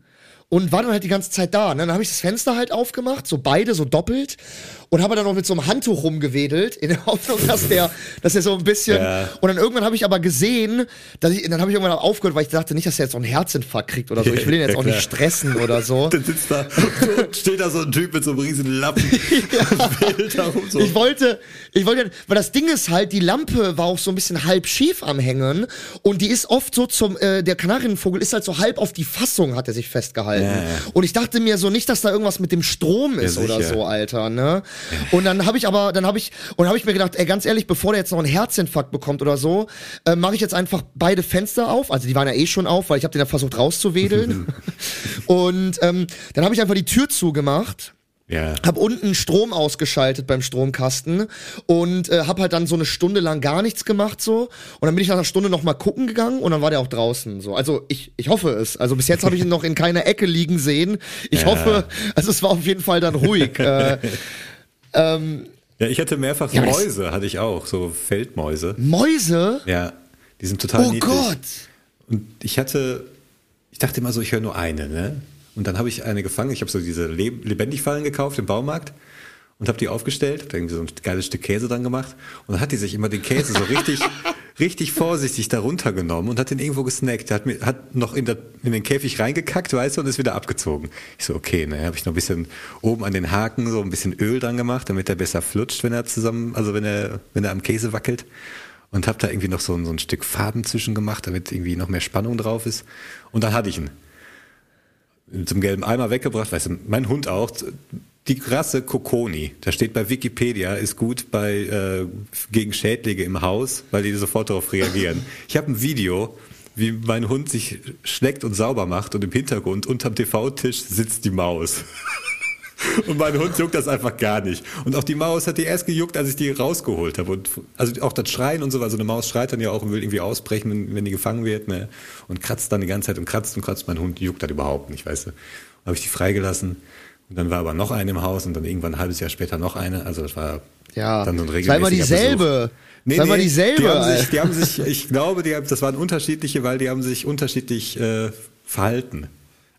und war dann halt die ganze Zeit da. Ne? Dann habe ich das Fenster halt aufgemacht, so beide, so doppelt und habe dann noch mit so einem Handtuch rumgewedelt, in der Hoffnung, dass der, dass er so ein bisschen. Ja. Und dann irgendwann habe ich aber gesehen, dass ich, dann habe ich irgendwann aufgehört, weil ich dachte nicht, dass er jetzt so einen Herzinfarkt kriegt oder so. Ich will ihn jetzt Ja, auch nicht stressen oder so. Dann sitzt da, steht da so ein Typ mit so einem riesen Lappen. Da rum, so. Ich wollte, ich wollte, weil das Ding ist halt, die Lampe war auch so ein bisschen halb schief am Hängen und die ist oft so zum, äh, der Kanarienvogel ist halt so halb auf die Fassung, hat er sich festgehalten. Ja, ja. Und ich dachte mir so nicht, dass da irgendwas mit dem Strom ist Ja, oder so, Alter, ne? Und dann habe ich aber, dann habe ich, und habe ich mir gedacht, ey, ganz ehrlich, bevor der jetzt noch einen Herzinfarkt bekommt oder so, äh, mache ich jetzt einfach beide Fenster auf. Also die waren ja eh schon auf, weil ich habe den ja versucht rauszuwedeln. und ähm, dann habe ich einfach die Tür zugemacht. Ja. Hab unten Strom ausgeschaltet beim Stromkasten und äh, hab halt dann so eine Stunde lang gar nichts gemacht so und dann bin ich nach einer Stunde noch mal gucken gegangen und dann war der auch draußen so. Also ich ich hoffe es. Also bis jetzt habe ich ihn noch in keiner Ecke liegen sehen. Ich hoffe, also es war auf jeden Fall dann ruhig. äh, ja, ich hatte mehrfach Ja, Mäuse, hatte ich auch, so Feldmäuse. Mäuse? Ja, die sind total Oh niedlich. Gott. Und ich hatte, ich dachte immer so, ich höre nur eine, ne? Und dann habe ich eine gefangen. Ich habe so diese Leb Lebendigfallen gekauft im Baumarkt und habe die aufgestellt, hab da irgendwie so ein geiles Stück Käse dran gemacht. Und dann hat die sich immer den Käse so richtig, richtig vorsichtig da runtergenommen und hat den irgendwo gesnackt. Hat, mir, hat noch in, der, in den Käfig reingekackt, weißt du, und ist wieder abgezogen. Ich so, okay, ne, habe ich noch ein bisschen oben an den Haken so ein bisschen Öl dran gemacht, damit er besser flutscht, wenn er zusammen, also wenn er, wenn er am Käse wackelt und habe da irgendwie noch so ein, so ein Stück Faden zwischen gemacht, damit irgendwie noch mehr Spannung drauf ist. Und dann hatte ich ihn. Zum gelben Eimer weggebracht, weißt du, mein Hund auch. Die Rasse Kokoni, da steht bei Wikipedia, ist gut bei äh, gegen Schädlinge im Haus, weil die sofort darauf reagieren. Ich habe ein Video, wie mein Hund sich schleckt und sauber macht und im Hintergrund unterm TV-Tisch sitzt die Maus. Und mein Hund juckt das einfach gar nicht. Und auch die Maus hat die erst gejuckt, als ich die rausgeholt habe. Und also auch das Schreien und so, also eine Maus schreit dann ja auch und will irgendwie ausbrechen, wenn, wenn die gefangen wird, ne? Und kratzt dann die ganze Zeit und kratzt und kratzt. Mein Hund juckt das überhaupt nicht, weißt du. Habe ich die freigelassen. Und dann war aber noch eine im Haus und dann irgendwann ein halbes Jahr später noch eine. Also das war Ja, dann so ein es war immer regelmäßiger Besuch. dieselbe. es war immer dieselbe. Die haben, sich, die haben sich, ich glaube, die haben, das waren unterschiedliche, weil die haben sich unterschiedlich äh, verhalten.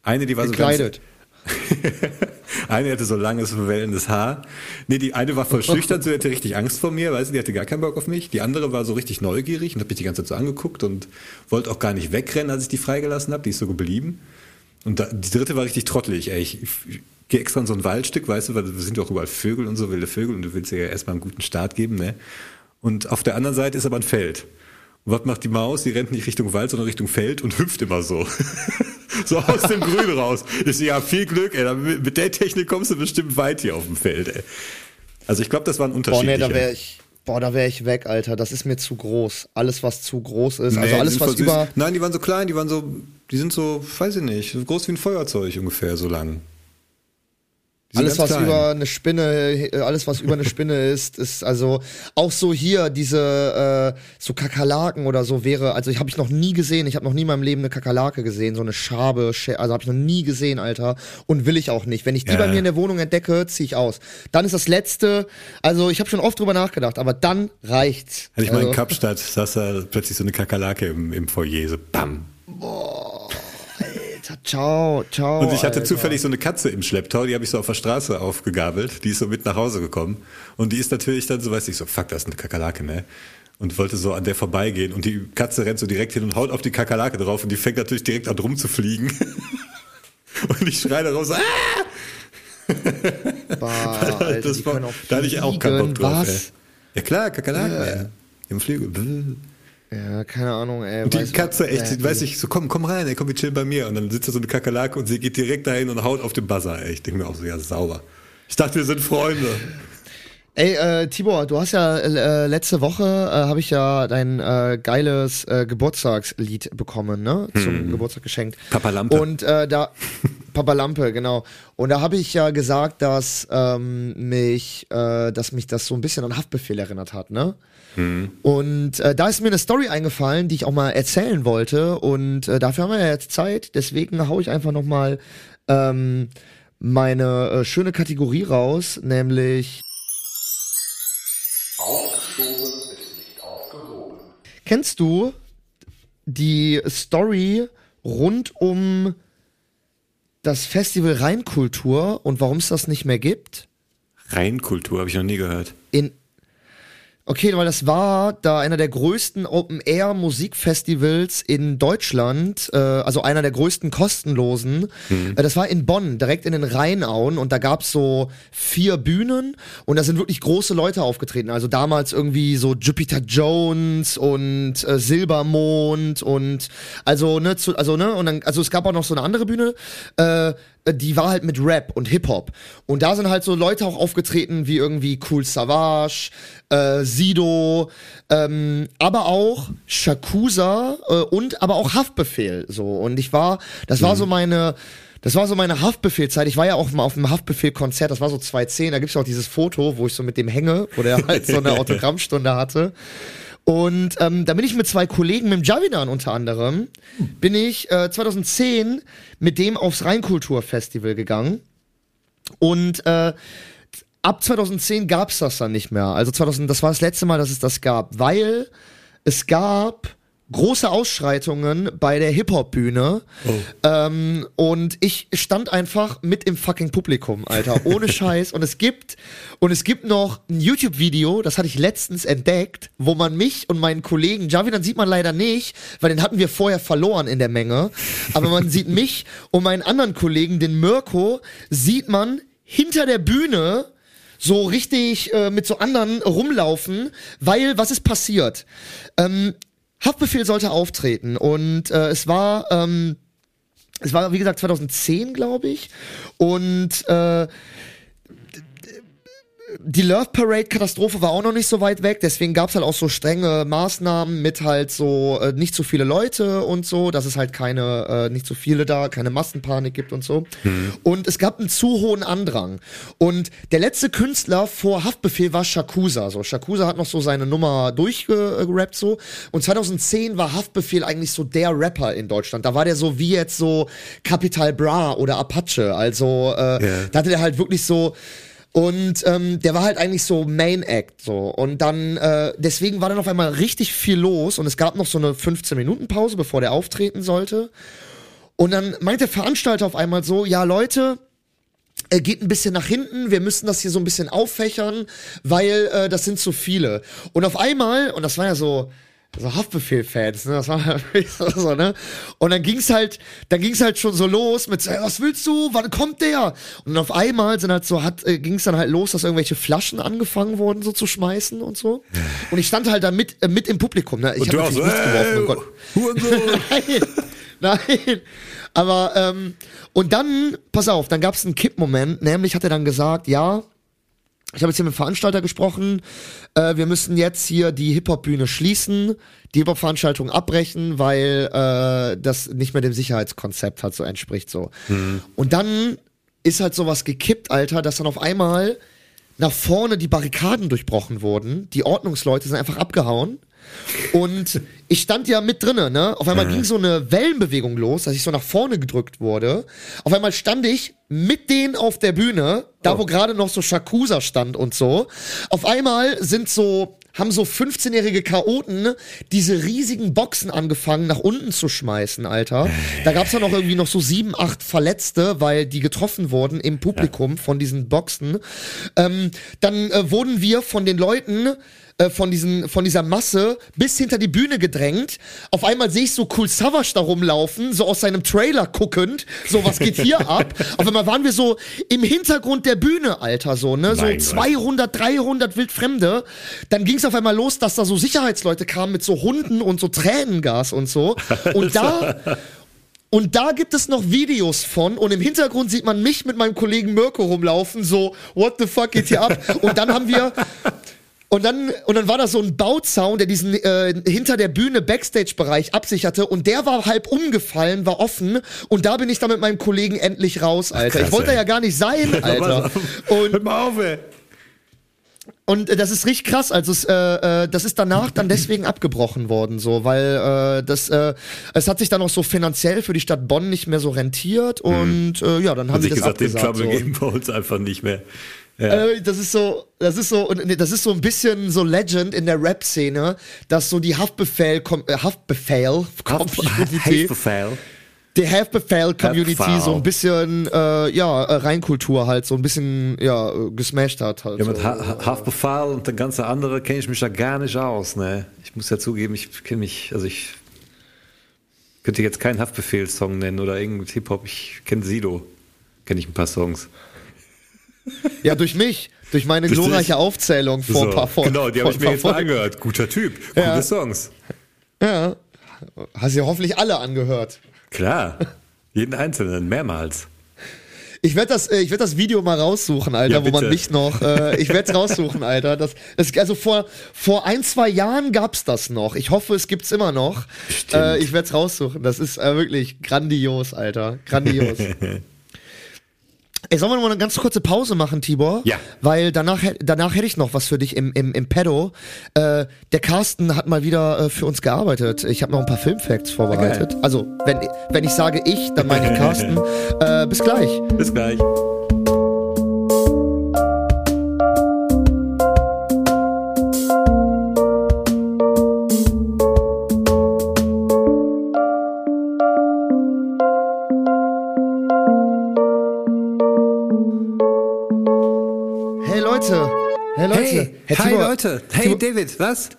Eine, die war Gekleidet. so ganz, eine hatte so langes, wellendes Haar. Nee, die eine war voll schüchtern, so hatte richtig Angst vor mir, weißt du, die hatte gar keinen Bock auf mich. Die andere war so richtig neugierig und hat mich die ganze Zeit so angeguckt und wollte auch gar nicht wegrennen, als ich die freigelassen habe. Die ist so geblieben. Und da, die dritte war richtig trottelig, ey. Ich, ich gehe extra in so ein Waldstück, weißt du, weil da sind ja auch überall Vögel und so, wilde Vögel und du willst ja erstmal einen guten Start geben, ne? Und auf der anderen Seite ist aber ein Feld. Was macht die Maus? Die rennt nicht Richtung Wald, sondern Richtung Feld und hüpft immer so. so aus dem Grün raus. Ich ja, viel Glück, ey. Mit der Technik kommst du bestimmt weit hier auf dem Feld, ey. Also ich glaube, das waren Boah, unterschiedliche. nee, da wäre ich. Boah, da wäre ich weg, Alter. Das ist mir zu groß. Alles, was zu groß ist. Nee, also alles, was über. Nein, die waren so klein, die waren so, die sind so, weiß ich nicht, so groß wie ein Feuerzeug ungefähr, so lang. Alles, was klein. über eine Spinne, äh, alles, was über eine Spinne ist, ist also auch so hier diese äh, so Kakerlaken oder so wäre, also ich habe ich noch nie gesehen, ich habe noch nie in meinem Leben eine Kakerlake gesehen, so eine Schabe, also habe ich noch nie gesehen, Alter, und will ich auch nicht. Wenn ich die Ja. bei mir in der Wohnung entdecke, zieh ich aus. Dann ist das letzte, also ich habe schon oft drüber nachgedacht, aber dann reicht's. Hatte ich mal in also, Kapstadt, saß da plötzlich so eine Kakerlake im, im Foyer, so bam. Alter, ciao, ciao. Und ich hatte Alter. zufällig so eine Katze im Schlepptau, die habe ich so auf der Straße aufgegabelt, die ist so mit nach Hause gekommen. Und die ist natürlich dann so, weiß ich, so, fuck, das ist eine Kakerlake, ne? Und wollte so an der vorbeigehen und die Katze rennt so direkt hin und haut auf die Kakerlake drauf und die fängt natürlich direkt an rumzufliegen. und ich schreie da raus, ah! Bah, Alter, das war, da hatte ich auch keinen Bock drauf. Ja klar, Kakerlaken, ey. Im Flügel. Ja, keine Ahnung, ey. Und die Katze, echt, äh, weiß ich, so komm, komm rein, ey, komm, wir chillen bei mir. Und dann sitzt da so eine Kakerlake und sie geht direkt dahin und haut auf den Buzzer, ey. Ich denke mir auch so, ja, sauber. Ich dachte, wir sind Freunde. Ey, äh, Tibor, du hast ja äh, letzte Woche äh, habe ich ja dein äh, geiles äh, Geburtstagslied bekommen, ne? Zum Geburtstag geschenkt. Papa Lampe. Und äh, da Papa Lampe, genau. Und da habe ich ja gesagt, dass ähm, mich, äh, dass mich das so ein bisschen an Haftbefehl erinnert hat, ne? Und äh, da ist mir eine Story eingefallen, die ich auch mal erzählen wollte. Und äh, dafür haben wir ja jetzt Zeit. Deswegen hau ich einfach noch mal ähm, meine äh, schöne Kategorie raus, nämlich Kennst du die Story rund um das Festival Rheinkultur und warum es das nicht mehr gibt? Reinkultur habe ich noch nie gehört. In Okay, weil das war da einer der größten Open-Air-Musikfestivals in Deutschland, äh, also einer der größten kostenlosen. Äh, das war in Bonn, direkt in den Rheinauen und da gab's so vier Bühnen und da sind wirklich große Leute aufgetreten. Also damals irgendwie so Jupiter Jones und äh, Silbermond und also ne, zu, also ne und dann also es gab auch noch so eine andere Bühne. Äh, die war halt mit Rap und Hip-Hop. Und da sind halt so Leute auch aufgetreten wie irgendwie Cool Savage, äh, Sido, ähm, aber auch Shakusa äh, und aber auch Haftbefehl. So. Und ich war, das war so meine. Das war so meine Haftbefehlzeit. Ich war ja auch mal auf einem Haftbefehl-Konzert, das war so 2010. Da gibt's ja auch dieses Foto, wo ich so mit dem hänge, wo der halt so eine Autogrammstunde hatte. Und ähm, da bin ich mit zwei Kollegen, mit dem Javidan unter anderem, bin ich äh, 2010 mit dem aufs Rheinkulturfestival gegangen. Und äh, ab 2010 gab's das dann nicht mehr. Also 2000, das war das letzte Mal, dass es das gab, weil es gab große Ausschreitungen bei der Hip-Hop-Bühne. Ähm, und ich stand einfach mit im fucking Publikum, Alter. Ohne Scheiß. Und es gibt, und es gibt noch ein YouTube-Video, das hatte ich letztens entdeckt, wo man mich und meinen Kollegen, Javidan sieht man leider nicht, weil den hatten wir vorher verloren in der Menge. Aber man sieht mich und meinen anderen Kollegen, den Mirko, sieht man hinter der Bühne so richtig äh, mit so anderen rumlaufen, weil was ist passiert? Ähm, Haftbefehl sollte auftreten und äh, es war ähm, es war wie gesagt 2010 glaube ich und äh, die Love Parade Katastrophe war auch noch nicht so weit weg, deswegen gab's halt auch so strenge Maßnahmen mit halt so äh, nicht so viele Leute und so, dass es halt keine, äh, nicht so viele da, keine Massenpanik gibt und so. Und es gab einen zu hohen Andrang. Und der letzte Künstler vor Haftbefehl war Shakusa. So, Shakusa hat noch so seine Nummer durchgerappt so. Und 2010 war Haftbefehl eigentlich so der Rapper in Deutschland. Da war der so wie jetzt so Capital Bra oder Apache. Also äh, da hatte der halt wirklich so und ähm, der war halt eigentlich so Main Act so. Und dann, äh, deswegen war dann auf einmal richtig viel los und es gab noch so eine 15-Minuten-Pause, bevor der auftreten sollte. Und dann meint der Veranstalter auf einmal so, ja Leute, äh, geht ein bisschen nach hinten, wir müssen das hier so ein bisschen auffächern, weil äh, das sind zu viele. Und auf einmal, und das war ja so, so Haftbefehl-Fans, ne? Das war so, so, ne? Und dann ging's halt, dann ging's halt schon so los mit, so, hey, was willst du? Wann kommt der? Und auf einmal sind halt so, hat, äh, ging's dann halt los, dass irgendwelche Flaschen angefangen wurden, so zu schmeißen und so. Und ich stand halt da mit, äh, mit im Publikum, ne? Ich Und hab du auch natürlich so, nichts geworfen, oh Gott. Nein, nein. Aber, ähm, und dann, pass auf, dann gab's einen Kippmoment, nämlich hat er dann gesagt, ja, ich habe jetzt hier mit dem Veranstalter gesprochen, äh, wir müssen jetzt hier die Hip-Hop-Bühne schließen, die Hip-Hop-Veranstaltung abbrechen, weil äh, das nicht mehr dem Sicherheitskonzept halt so entspricht so. Und dann ist halt sowas gekippt, Alter, dass dann auf einmal nach vorne die Barrikaden durchbrochen wurden, die Ordnungsleute sind einfach abgehauen und ich stand ja mit drinnen, ne? Auf einmal ging so eine Wellenbewegung los, dass ich so nach vorne gedrückt wurde. Auf einmal stand ich mit denen auf der Bühne, da wo gerade noch so Shakusa stand und so. Auf einmal sind so haben so 15-jährige Chaoten diese riesigen Boxen angefangen nach unten zu schmeißen, Alter. Da gab's dann auch irgendwie noch so sieben, acht Verletzte, weil die getroffen wurden im Publikum von diesen Boxen. Ähm, dann äh, wurden wir von den Leuten äh, von diesen von dieser Masse bis hinter die Bühne gedrängt. Auf einmal sehe ich so Cool Savage da rumlaufen, so aus seinem Trailer guckend, so was geht hier ab? Auf einmal waren wir so im Hintergrund der Bühne, Alter, so, ne, so Mein Gott. 200, 300 Wildfremde. Dann ging es auf einmal los, dass da so Sicherheitsleute kamen mit so Hunden und so Tränengas und so. Und da und da gibt es noch Videos von und im Hintergrund sieht man mich mit meinem Kollegen Mirko rumlaufen, so, what the fuck geht hier ab? Und dann haben wir, und dann, und dann war da so ein Bauzaun, der diesen äh, hinter der Bühne Backstage-Bereich absicherte und der war halb umgefallen, war offen und da bin ich dann mit meinem Kollegen endlich raus, Alter. krass, ich wollte da ey. ja gar nicht sein, Alter. Und, mal auf, ey. und äh, das ist richtig krass. Also es, äh, äh, das ist danach dann deswegen abgebrochen worden, so, weil äh, das, äh, es hat sich dann auch so finanziell für die Stadt Bonn nicht mehr so rentiert und äh, ja, dann haben Hat sie sich das gesagt, den abgesagt. Trouble So. geben wir uns einfach nicht mehr. Ja. Äh, das ist so, das ist so, und das ist so ein bisschen so Legend in der Rap-Szene, dass so die Haftbefehl, äh, Haftbefehl, Haftbefehl. die Haftbefehl-Community Haftbefehl. so ein bisschen, äh, ja, äh, Reinkultur halt, so ein bisschen, ja, gesmashed hat halt. Ja, mit so. ha Ha- Haftbefehl und der ganze andere kenne ich mich da gar nicht aus. Ne? Ich muss ja zugeben, ich kenne mich, also ich könnte jetzt keinen Haftbefehl-Song nennen oder irgendeinen Hip-Hop. Ich kenne Sido, kenne ich ein paar Songs. Ja, durch mich, durch meine Durch dich? glorreiche Aufzählung vor ein So, paar Folgen. genau, die habe ich mir jetzt mal angehört. Guter Typ, coole Ja. Songs. Ja. Hast du ja hoffentlich alle angehört. Klar, jeden einzelnen, mehrmals. Ich werde das, äh, ich werd das Video mal raussuchen, Alter, Ja, wo man mich noch. Äh, ich werde es raussuchen, Alter. Das, das, also vor, vor ein, zwei Jahren gab's das noch. Ich hoffe, es gibt's immer noch. Äh, ich werde es raussuchen. Das ist äh, wirklich grandios, Alter. Grandios. Ey, sollen wir noch mal eine ganz kurze Pause machen, Tibor? Ja. Weil danach, danach hätte ich noch was für dich im, im, im Pedo. Äh, der Carsten hat mal wieder äh, für uns gearbeitet. Ich habe noch ein paar Filmfacts vorbereitet. Also, wenn, wenn ich sage ich, dann meine ich Carsten. äh, bis gleich. Bis gleich. Hi Tibor, Leute. Hey Tibor, David, was?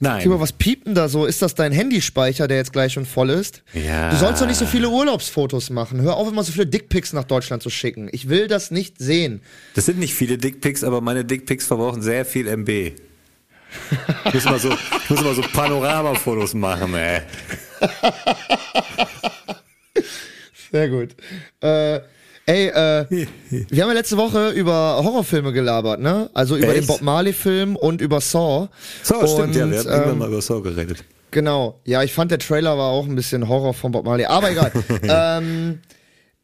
Nein. Tibor, was piept denn da so? Ist das dein Handyspeicher, der jetzt gleich schon voll ist? Ja. Du sollst doch nicht so viele Urlaubsfotos machen. Hör auf, immer so viele Dickpics nach Deutschland zu schicken. Ich will das nicht sehen. Das sind nicht viele Dickpics, aber meine Dickpics verbrauchen sehr viel MB. Ich muss immer so, ich muss immer so Panoramafotos machen, ey. Sehr gut. Äh, Ey, äh, wir haben ja letzte Woche über Horrorfilme gelabert, ne? Also über Echt? den Bob Marley-Film und über Saw. So, stimmt, ja, wir haben Und, irgendwann ähm, mal über Saw geredet. Genau. Ja, ich fand der Trailer war auch ein bisschen Horror von Bob Marley. Aber egal. ähm,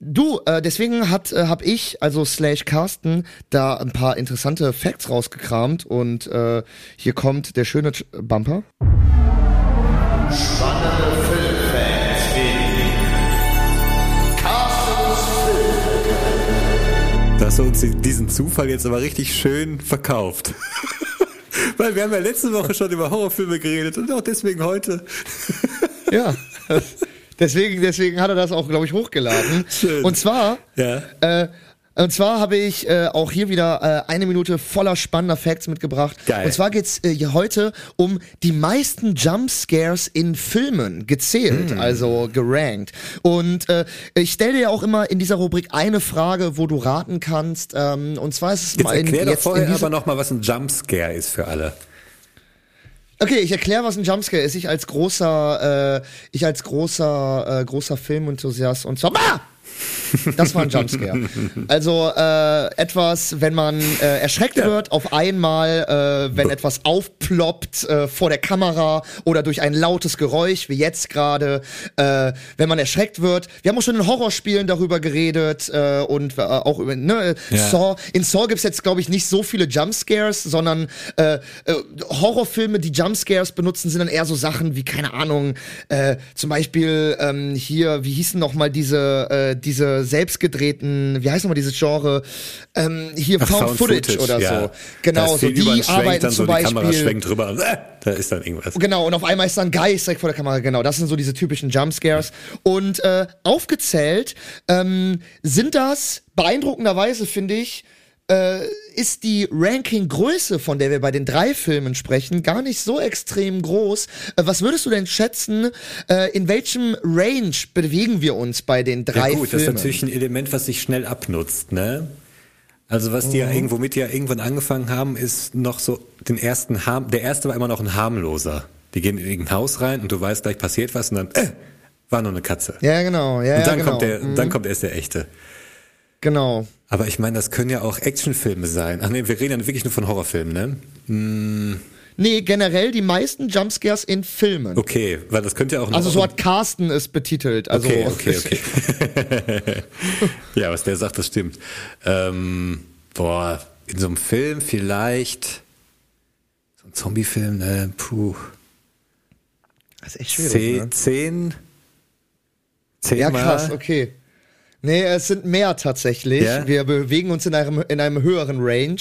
du, äh, deswegen hat äh, hab ich, also slash Carsten, da ein paar interessante Facts rausgekramt und äh, hier kommt der schöne Ch- Bumper. Hast du uns diesen Zufall jetzt aber richtig schön verkauft. Weil wir haben ja letzte Woche schon über Horrorfilme geredet und auch deswegen heute. Ja. deswegen, deswegen hat er das auch, glaube ich, hochgeladen. Schön. Und zwar, Ja. äh, und zwar habe ich äh, auch hier wieder äh, eine Minute voller spannender Facts mitgebracht. Geil. Und zwar geht's äh, hier heute um die meisten Jumpscares in Filmen gezählt, Hm. also gerankt. Und äh, ich stelle dir auch immer in dieser Rubrik eine Frage, wo du raten kannst. Ähm, und zwar ist es Jetzt mal in, erklär doch jetzt in vorher dieser, aber nochmal, was ein Jumpscare ist für alle. Okay, ich erkläre, was ein Jumpscare ist. Ich als großer, äh, ich als großer, äh, großer Filmenthusiast und zwar. Ah! Das war ein Jumpscare. Also äh, etwas, wenn man äh, erschreckt wird, auf einmal, äh, wenn etwas aufploppt äh, vor der Kamera oder durch ein lautes Geräusch, wie jetzt gerade, äh, wenn man erschreckt wird. Wir haben auch schon in Horrorspielen darüber geredet äh, und auch über ne, Ja. Saw. In Saw gibt's jetzt, glaube ich, nicht so viele Jumpscares, sondern Horrorfilme, die Jumpscares benutzen, sind dann eher so Sachen wie, keine Ahnung, zum Beispiel ähm, hier, wie hießen noch mal diese, äh, diese selbstgedrehten, wie heißt noch mal dieses Genre, ähm, hier Ach, Found, Footage, oder ja. so. Genau, so die arbeiten dann so zum die Kamera Beispiel. schwenkt drüber äh, da ist dann irgendwas. Genau, und auf einmal ist dann Geist direkt vor der Kamera. Genau, das sind so diese typischen Jumpscares. Und äh, aufgezählt ähm, sind das beeindruckenderweise, finde ich, äh, ist die Ranking-Größe, von der wir bei den drei Filmen sprechen, gar nicht so extrem groß. Äh, was würdest du denn schätzen, äh, in welchem Range bewegen wir uns bei den drei Ja gut, das ist Filmen? natürlich ein Element, was sich schnell abnutzt, ne? Also was die Mhm. ja irgendwo mit ja irgendwann angefangen haben, ist noch so den ersten harm, der erste war immer noch ein harmloser. Die gehen in irgendein Haus rein und du weißt gleich passiert was und dann äh, war nur eine Katze. ja, genau. Ja, und dann ja, genau. kommt der, Mhm. dann kommt erst der echte. Genau. Aber ich meine, das können ja auch Actionfilme sein. Ach nee, wir reden ja wirklich nur von Horrorfilmen, ne? Nee, generell die meisten Jumpscares in Filmen. Okay, weil das könnte ja auch Also so hat Carsten es betitelt. Also Okay, okay, okay. ja, was der sagt, das stimmt. Ähm, boah, in so einem Film vielleicht, so ein Zombiefilm, ne, puh, Das ist echt schwierig. zehn, ne? zehn, zehn Ja, krass, okay. Nee, es sind mehr tatsächlich. Ja? Wir bewegen uns in einem, in einem höheren Range.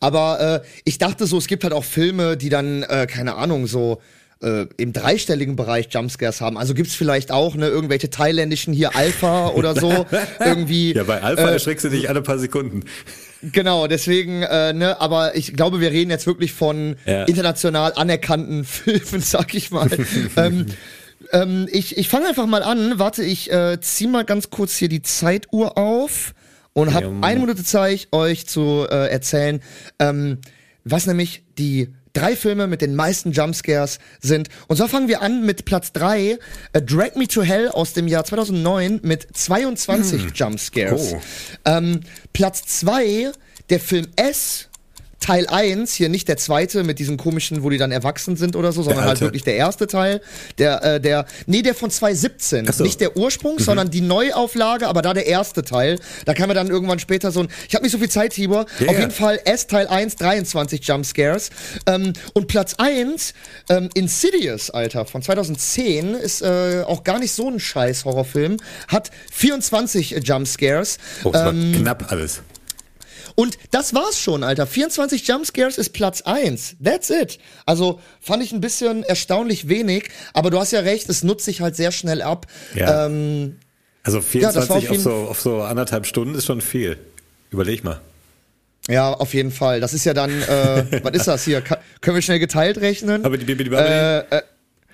Aber äh, ich dachte so, es gibt halt auch Filme, die dann, äh, keine Ahnung, so äh, im dreistelligen Bereich Jumpscares haben. Also gibt's vielleicht auch ne, irgendwelche thailändischen hier Alpha oder so. irgendwie. Ja, bei Alpha äh, erschreckst du dich alle paar Sekunden. Genau, deswegen, äh, ne, aber ich glaube, wir reden jetzt wirklich von Ja. international anerkannten Filmen, sag ich mal. ähm, ähm, ich ich fange einfach mal an. Warte, ich äh, zieh mal ganz kurz hier die Zeituhr auf und habe eine Minute Zeit, euch zu äh, erzählen, ähm, was nämlich die drei Filme mit den meisten Jumpscares sind. Und zwar fangen wir an mit Platz drei, äh, Drag Me to Hell aus dem Jahr 2009 mit 22 Jumpscares. Oh. Ähm, Platz zwei, der Film S, Teil 1, hier nicht der zweite mit diesem komischen, wo die dann erwachsen sind oder so, sondern halt wirklich der erste Teil. Der, äh, der, nee, der von 2017. Ach so. Nicht der Ursprung, sondern die Neuauflage, aber da der erste Teil. Da kam mir dann irgendwann später so ein, ich habe nicht so viel Zeit, Tibor. Ja, Auf jeden Fall S Teil 1, 23 Jumpscares. Ähm, und Platz 1, ähm, Insidious, Alter, von 2010, ist äh, auch gar nicht so ein scheiß Horrorfilm, hat 24 Jumpscares. Oh, Ähm, war knapp alles. Und das war's schon, Alter. 24 Jumpscares ist Platz 1. That's it. Also fand ich ein bisschen erstaunlich wenig, aber du hast ja recht, es nutzt sich halt sehr schnell ab. Ja. Ähm, Also das 24 war auf auf, so, auf so anderthalb Stunden ist schon viel. Überleg mal. ja, auf jeden Fall. Das ist ja dann, äh, was ist das hier? Ka können wir schnell geteilt rechnen? Aber die, die, die, die äh, äh,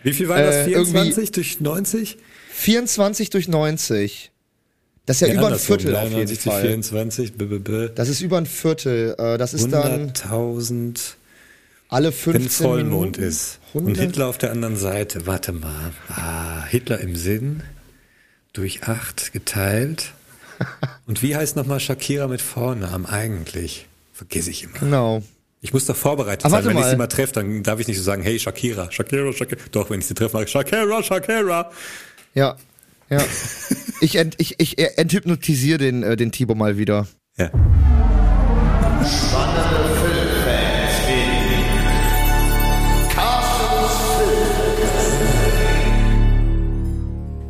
Wie viel war das? äh, 24 durch 90? 24 durch 90. Das ist ja, über ein Viertel auf 93 jeden Fall. 24, b, b, b. Das ist über ein Viertel. Äh, das ist dann 100.000, alle wenn 15 Vollmond Minuten. ist. Und 100? Hitler auf der anderen Seite. Warte mal. Ah, Hitler im Sinn. Durch 8 geteilt. Und wie heißt nochmal Shakira mit Vornamen eigentlich? Vergesse ich immer. Genau. Ich muss doch vorbereitet Aber sein. warte Wenn ich mal. sie mal treffe, dann darf ich nicht so sagen, hey Shakira, Shakira, Shakira. Doch, wenn ich sie treffe, mache ich Shakira, Shakira. Ja. Ja. ich, ent, ich, ich enthypnotisiere den, äh, den Tibo mal wieder. Ja.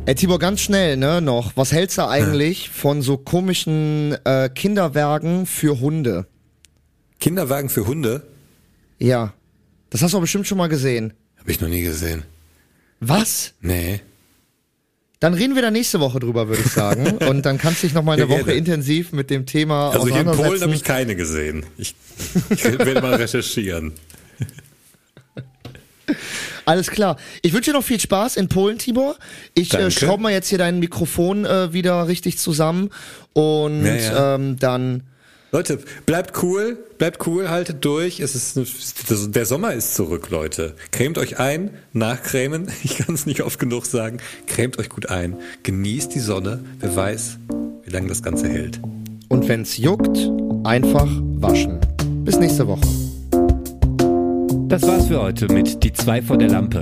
Ey, Tibor, ganz schnell, ne, noch. Was hältst du eigentlich von so komischen äh, Kinderwerken für Hunde? Kinderwagen für Hunde Ja. Das hast du bestimmt schon mal gesehen. habe ich noch nie gesehen. Was? Nee. Dann reden wir da nächste Woche drüber, würde ich sagen. Und dann kannst du dich noch mal eine Ja, Woche gerne. intensiv mit dem Thema Also hier in Polen habe ich keine gesehen. Ich, ich werde mal recherchieren. Alles klar. Ich wünsche dir noch viel Spaß in Polen, Tibor. Ich äh, schraube mal jetzt hier dein Mikrofon äh, wieder richtig zusammen. Und Ja, ja. Ähm, dann Leute, bleibt cool, bleibt cool, haltet durch. Es ist der Sommer ist zurück, Leute. Cremt euch ein, nachcremen. Ich kann es nicht oft genug sagen. Cremt euch gut ein. Genießt die Sonne. Wer weiß, wie lange das Ganze hält. Und wenn's juckt, einfach waschen. Bis nächste Woche. Das war's für heute mit Die zwei vor der Lampe.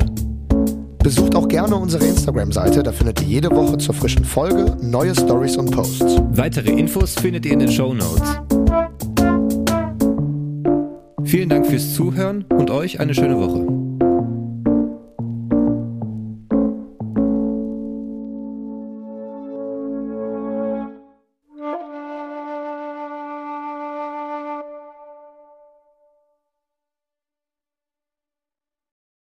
Besucht auch gerne unsere Instagram-Seite, da findet ihr jede Woche zur frischen Folge neue Stories und Posts. Weitere Infos findet ihr in den Show Notes. Vielen Dank fürs Zuhören und euch eine schöne Woche.